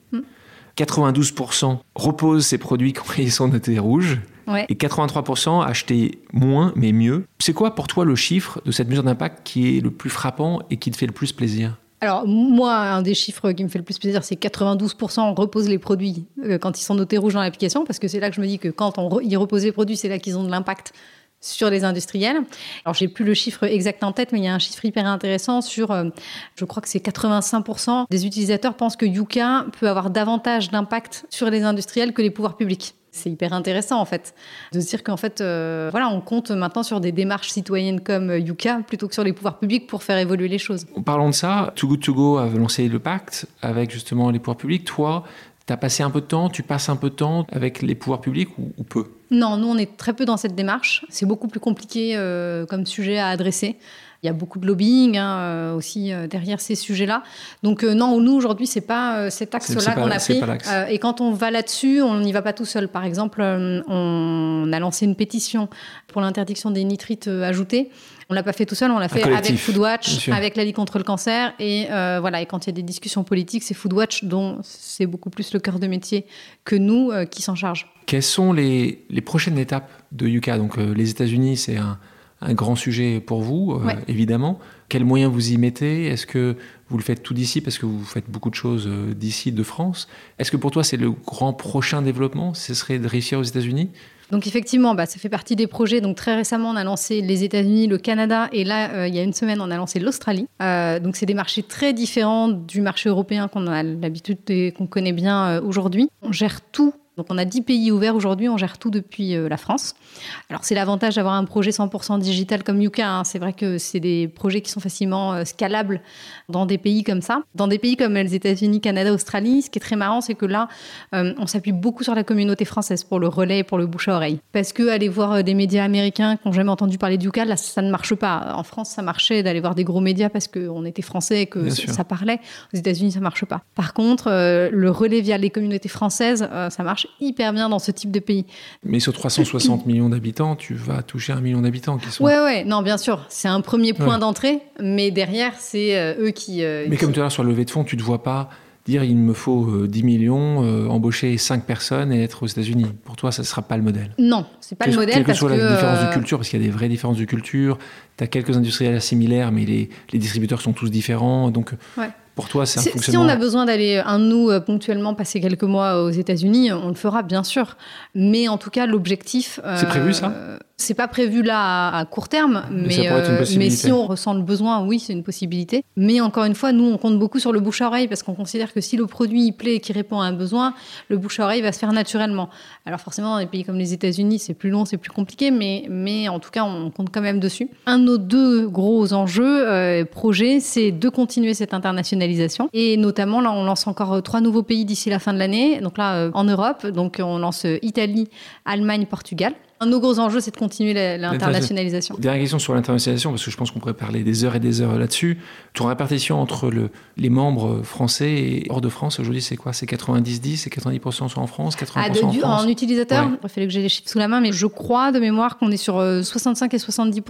92% hmm. reposent ces produits quand ils sont notés rouges. Et 83% achetaient moins, mais mieux. C'est quoi pour toi le chiffre de cette mesure d'impact qui est le plus frappant et qui te fait le plus plaisir? Alors, moi, un des chiffres qui me fait le plus plaisir, c'est 92% reposent les produits euh, quand ils sont notés rouges dans l'application, parce que c'est là que je me dis que quand on ils reposent les produits, c'est là qu'ils ont de l'impact sur les industriels. Alors, j'ai plus le chiffre exact en tête, mais il y a un chiffre hyper intéressant sur, euh, je crois que c'est 85% des utilisateurs pensent que Yuka peut avoir davantage d'impact sur les industriels que les pouvoirs publics. C'est hyper intéressant en fait de se dire qu'en fait euh, voilà on compte maintenant sur des démarches citoyennes comme Yuka plutôt que sur les pouvoirs publics pour faire évoluer les choses. Parlons de ça, Too Good To Go a lancé le pacte avec justement les pouvoirs publics. Toi, tu as passé un peu de temps, tu passes un peu de temps avec les pouvoirs publics ou, peu? Non, nous on est très peu dans cette démarche. C'est beaucoup plus compliqué euh, comme sujet à adresser. Il y a beaucoup de lobbying hein, euh, aussi euh, derrière ces sujets-là. Donc non, nous aujourd'hui, c'est pas cet axe-là qu'on a pris. et quand on va là-dessus, on n'y va pas tout seul. Par exemple, on a lancé une pétition pour l'interdiction des nitrites ajoutés. On l'a pas fait tout seul, on l'a fait avec Foodwatch, avec la Ligue contre le cancer. Et euh, voilà, et quand il y a des discussions politiques, c'est Foodwatch dont c'est beaucoup plus le cœur de métier que nous euh, qui s'en charge. Quelles sont les, prochaines étapes de Yuka? Donc euh, les États-Unis, c'est un, grand sujet pour vous, évidemment. Quels moyens vous y mettez? Est-ce que vous le faites tout d'ici parce que vous faites beaucoup de choses d'ici, de France? Est-ce que pour toi, c'est le grand prochain développement? Ce serait de réussir aux États-Unis? Donc effectivement, bah, ça fait partie des projets. Donc très récemment, on a lancé les États-Unis, le Canada, et là, euh, il y a une semaine, on a lancé l'Australie. Euh, donc c'est des marchés très différents du marché européen qu'on a l'habitude et qu'on connaît bien euh, aujourd'hui. On gère tout donc on a 10 pays ouverts aujourd'hui, on gère tout depuis euh, la France. Alors c'est l'avantage d'avoir un projet 100% digital comme Yuka. Hein. C'est vrai que c'est des projets qui sont facilement euh, scalables dans des pays comme ça. Dans des pays comme les États-Unis, Canada, Australie, ce qui est très marrant, c'est que là, euh, on s'appuie beaucoup sur la communauté française pour le relais et pour le bouche à oreille. Parce que aller voir des médias américains qui n'ont jamais entendu parler de Yuka, là, ça ne marche pas. En France, ça marchait d'aller voir des gros médias parce qu'on était français et que ça, parlait. Aux États-Unis, ça marche pas. Par contre, le relais via les communautés françaises, ça marche hyper bien dans ce type de pays. Mais sur 360 millions d'habitants, tu vas toucher un million d'habitants qui sont. Ouais, ouais, non, bien sûr, c'est un premier point d'entrée, mais derrière, c'est euh, eux qui. Euh, mais comme tu as sur le levée de fonds, tu ne te vois pas dire il me faut 10 millions, embaucher 5 personnes et être aux États-Unis. Pour toi, ça ne sera pas le modèle Non, c'est pas le modèle. Quelle que soit que, la différence de euh, culture, parce qu'il y a des vraies différences de culture, tu as quelques industriels similaires, mais les, les distributeurs sont tous différents. Donc, Ouais. Pour toi, c'est un Si, si on a besoin d'aller, un de nous, euh, ponctuellement passer quelques mois aux États-Unis, on le fera, bien sûr. Mais en tout cas, l'objectif. C'est prévu, ça? euh, C'est pas prévu là à, à court terme, Mais mais, euh, mais si on ressent le besoin, oui, c'est une possibilité. Mais encore une fois, nous, on compte beaucoup sur le bouche à oreille parce qu'on considère que si le produit il plaît et qui répond à un besoin, le bouche à oreille va se faire naturellement. Alors forcément, dans des pays comme les États-Unis, c'est plus long, c'est plus compliqué, mais, mais en tout cas, on compte quand même dessus. Un de nos deux gros enjeux, euh, projets, c'est de continuer cette internationalisation. Et notamment, là, on lance encore euh, trois nouveaux pays d'ici la fin de l'année. Donc là, euh, en Europe, donc on lance Italie, Allemagne, Portugal. Un de nos gros enjeux, c'est de continuer l'internationalisation. Dernière question sur l'internationalisation, parce que je pense qu'on pourrait parler des heures et des heures là-dessus. Ton répartition entre le, les membres français et hors de France, aujourd'hui, c'est quoi? C'est 90-10 C'est 90% sont en France 80% Ah, de- en du- France? en utilisateur, Ouais. il fallait que j'ai les chiffres sous la main, mais je crois de mémoire qu'on est sur euh, 65 et 70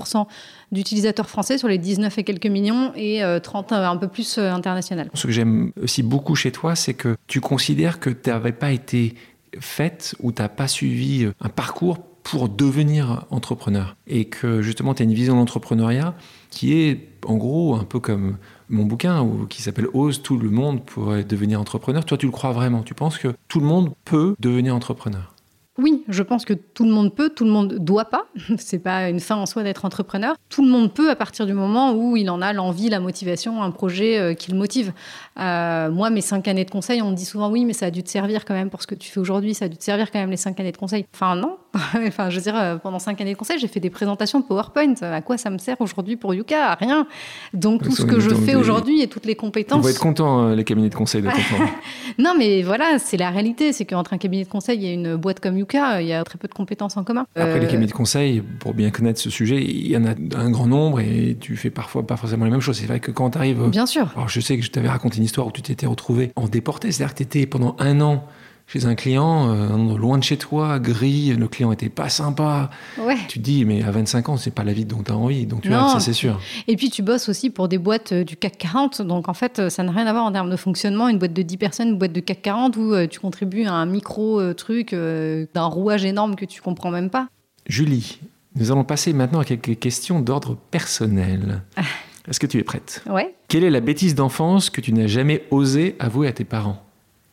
d'utilisateurs français sur les 19 et quelques millions et euh, 30 euh, un peu plus euh, international. Ce que j'aime aussi beaucoup chez toi, c'est que tu considères que tu n'avais pas été faite ou tu n'as pas suivi euh, un parcours pour devenir entrepreneur. Et que justement, tu as une vision d'entrepreneuriat qui est en gros un peu comme mon bouquin ou qui s'appelle Ose, tout le monde pourrait devenir entrepreneur. Toi, tu le crois vraiment. Tu penses que tout le monde peut devenir entrepreneur? Oui, je pense que tout le monde peut, tout le monde doit pas. [LAUGHS] C'est pas une fin en soi d'être entrepreneur. Tout le monde peut à partir du moment où il en a l'envie, la motivation, un projet euh, qui le motive. Euh, moi, mes cinq années de conseil, on me dit souvent oui, mais ça a dû te servir quand même pour ce que tu fais aujourd'hui. Ça a dû te servir quand même les cinq années de conseil. Enfin non. [LAUGHS] enfin, je veux dire, euh, pendant cinq années de conseil, j'ai fait des présentations de PowerPoint. À quoi ça me sert aujourd'hui pour Yuka? Rien. Donc tout ce que je fais aujourd'hui et toutes les On compétences. va être content les cabinets de conseil de. [LAUGHS] Non, mais voilà, c'est la réalité. C'est qu'entre un cabinet de conseil et une boîte comme Yuka, il y a très peu de compétences en commun. Après, les Euh, cabinets de conseil, pour bien connaître ce sujet, il y en a un grand nombre et tu fais parfois pas forcément les mêmes choses. C'est vrai que quand tu arrives. Bien sûr. Alors, je sais que je t'avais raconté une histoire où tu t'étais retrouvé en déporté. C'est-à-dire que tu étais pendant un an chez un client, euh, loin de chez toi, gris, le client était pas sympa. Ouais. Tu te dis, mais à 25 ans, c'est pas la vie dont tu as envie. Donc, tu Non. vois, ça, c'est sûr. Et puis tu bosses aussi pour des boîtes euh, du CAC 40. Donc en fait, euh, ça n'a rien à voir en termes de fonctionnement. Une boîte de 10 personnes, une boîte de CAC 40 où euh, tu contribues à un micro-truc d'un rouage énorme que tu comprends même pas. Julie, nous allons passer maintenant à quelques questions d'ordre personnel. Ah. Est-ce que tu es prête? Ouais. Quelle est la bêtise d'enfance que tu n'as jamais osé avouer à tes parents?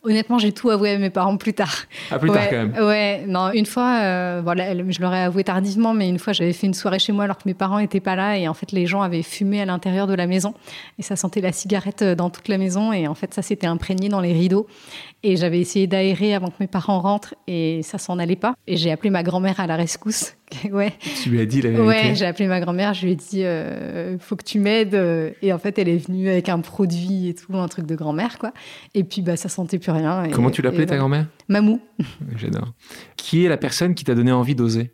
Honnêtement, j'ai tout avoué à mes parents plus tard. Ah, plus ouais, tard quand même. Ouais, non, une fois, euh, voilà, je leur ai avoué tardivement, mais une fois, j'avais fait une soirée chez moi alors que mes parents n'étaient pas là et en fait, les gens avaient fumé à l'intérieur de la maison et ça sentait la cigarette euh, dans toute la maison et en fait, ça s'était imprégné dans les rideaux et j'avais essayé d'aérer avant que mes parents rentrent et ça s'en allait pas et j'ai appelé ma grand-mère à la rescousse. [LAUGHS] ouais, Tu lui as dit la vérité. ouais, j'ai appelé ma grand-mère, je lui ai dit, euh, faut que tu m'aides euh, et en fait, elle est venue avec un produit et tout, un truc de grand-mère quoi. Et puis, bah, ça sentait plus rien. et- Comment tu l'appelais ta grand-mère? Mamou. [LAUGHS] J'adore. Qui est la personne qui t'a donné envie d'oser?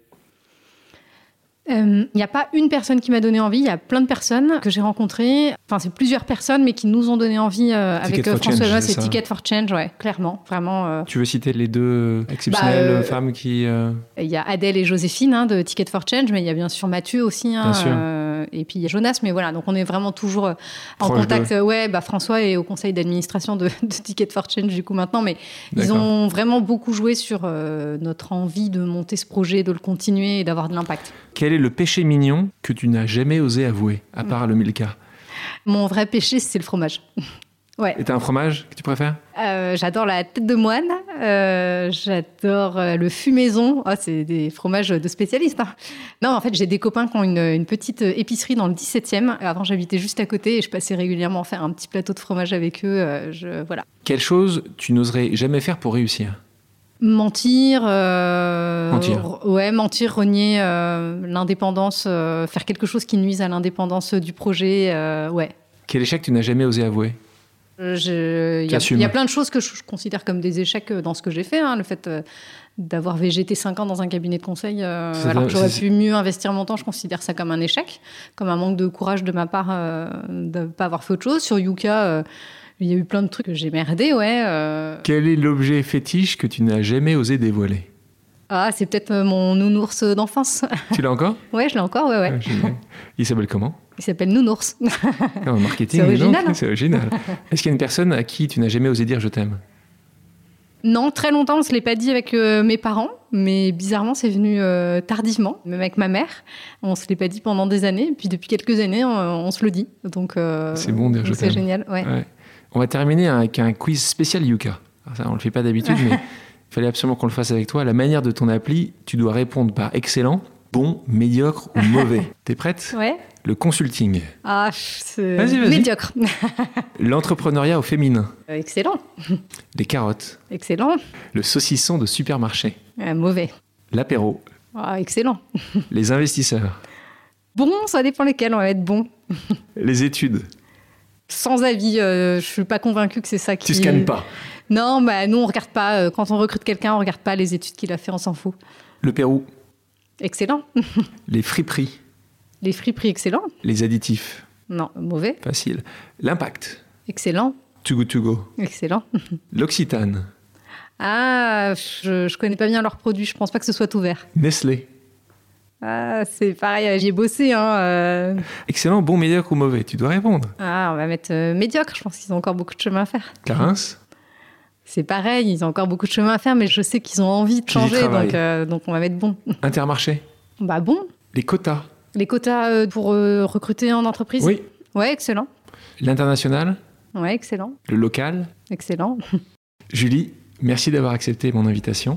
Il n'y a pas une personne qui m'a donné envie, il y a plein de personnes que j'ai rencontrées. Enfin, c'est plusieurs personnes, mais qui nous ont donné envie euh, avec euh, François Loss c'est et Ticket for Change, ouais, clairement, vraiment. euh. Tu veux citer les deux exceptionnelles Bah, euh, femmes qui... euh, Il y a Adèle et Joséphine hein, de Ticket for Change, mais il y a bien sûr Mathieu aussi. hein, Bien sûr. euh, et puis il y a Jonas, mais voilà, donc on est vraiment toujours euh, en Proche contact. euh, Ouais, bah, François est au conseil d'administration de, de Ticket for Change du coup maintenant, mais ils ont vraiment beaucoup joué sur euh, notre envie de monter ce projet, de le continuer et d'avoir de l'impact. Quel est le péché mignon que tu n'as jamais osé avouer, Mm. à part le Milka Mon vrai péché, c'est le fromage. [LAUGHS] Ouais. Et t'as un fromage que tu préfères? Euh, j'adore la tête de moine, euh, j'adore euh, le fumaison. Ah, c'est des fromages de spécialistes. hein. Non, en fait, j'ai des copains qui ont une, une petite épicerie dans le 17e. Avant, j'habitais juste à côté et je passais régulièrement faire un petit plateau de fromage avec eux. euh, je, voilà. Quelle chose tu n'oserais jamais faire pour réussir? Mentir, euh, Mentir. ouais, mentir, renier euh, l'indépendance, euh, faire quelque chose qui nuise à l'indépendance du projet, ouais. Quel échec tu n'as jamais osé avouer Il y, a- y plein de choses que je, je considère comme des échecs dans ce que j'ai fait. hein. Le fait d'avoir végété 5 ans dans un cabinet de conseil, alors que j'aurais pu mieux investir mon temps, je considère ça comme un échec, comme un manque de courage de ma part de ne pas avoir fait autre chose. Sur Yuka, il y a eu plein de trucs que j'ai merdé, ouais. euh. Quel est l'objet fétiche que tu n'as jamais osé dévoiler? Ah, c'est peut-être euh, mon nounours d'enfance. [LAUGHS] Tu l'as encore? Ouais, je l'ai encore, ouais, ouais. Ah. Il s'appelle comment? Il s'appelle Nounours. [LAUGHS] Ah, en marketing, C'est original, hein. C'est original. Est-ce qu'il y a une personne à qui tu n'as jamais osé dire je t'aime? Non, très longtemps, on se l'est pas dit avec euh, mes parents, mais bizarrement, c'est venu euh, tardivement, même avec ma mère. On se l'est pas dit pendant des années, puis depuis quelques années, on, on se le dit. Donc, euh, C'est bon de dire je C'est génial, ouais. Ouais. On va terminer avec un quiz spécial Yuka. Ça, on le fait pas d'habitude, mais il [LAUGHS] fallait absolument qu'on le fasse avec toi. La manière de ton appli, tu dois répondre par excellent, bon, médiocre ou mauvais. [LAUGHS] T'es prête? Ouais. Le consulting, Ah, c'est Vas-y, vas-y. médiocre. [LAUGHS] l'entrepreneuriat au féminin, Euh, excellent, les carottes, excellent. le saucisson de supermarché, Euh, mauvais. l'apéro, Ah, excellent. les investisseurs, Bon, ça dépend lesquels, on va être bon. les études. Sans avis, euh, je suis pas convaincue que c'est ça qui. Tu scannes pas. Non, bah nous on regarde pas. euh, Quand on recrute quelqu'un, on regarde pas les études qu'il a fait, on s'en fout. Le Pérou, Excellent. [LAUGHS] les friperies, Les friperies, excellent. les additifs. Non, mauvais. Facile. L'impact, Excellent. Too Good To Go, Excellent. [LAUGHS] l'Occitane, Ah, je, je connais pas bien leurs produits. Je pense pas que ce soit ouvert. Nestlé. Ah, c'est pareil. J'y ai bossé. Hein. euh. Excellent, bon, médiocre ou mauvais Tu dois répondre. Ah, on va mettre euh, médiocre. Je pense qu'ils ont encore beaucoup de chemin à faire. Clarence, C'est pareil. Ils ont encore beaucoup de chemin à faire, mais je sais qu'ils ont envie de changer, donc euh, donc on va mettre bon. Intermarché, Bah bon. les quotas? Les quotas pour recruter en entreprise? Oui. Ouais, excellent. L'international, Ouais, excellent. le local? Excellent. [LAUGHS] Julie, merci d'avoir accepté mon invitation.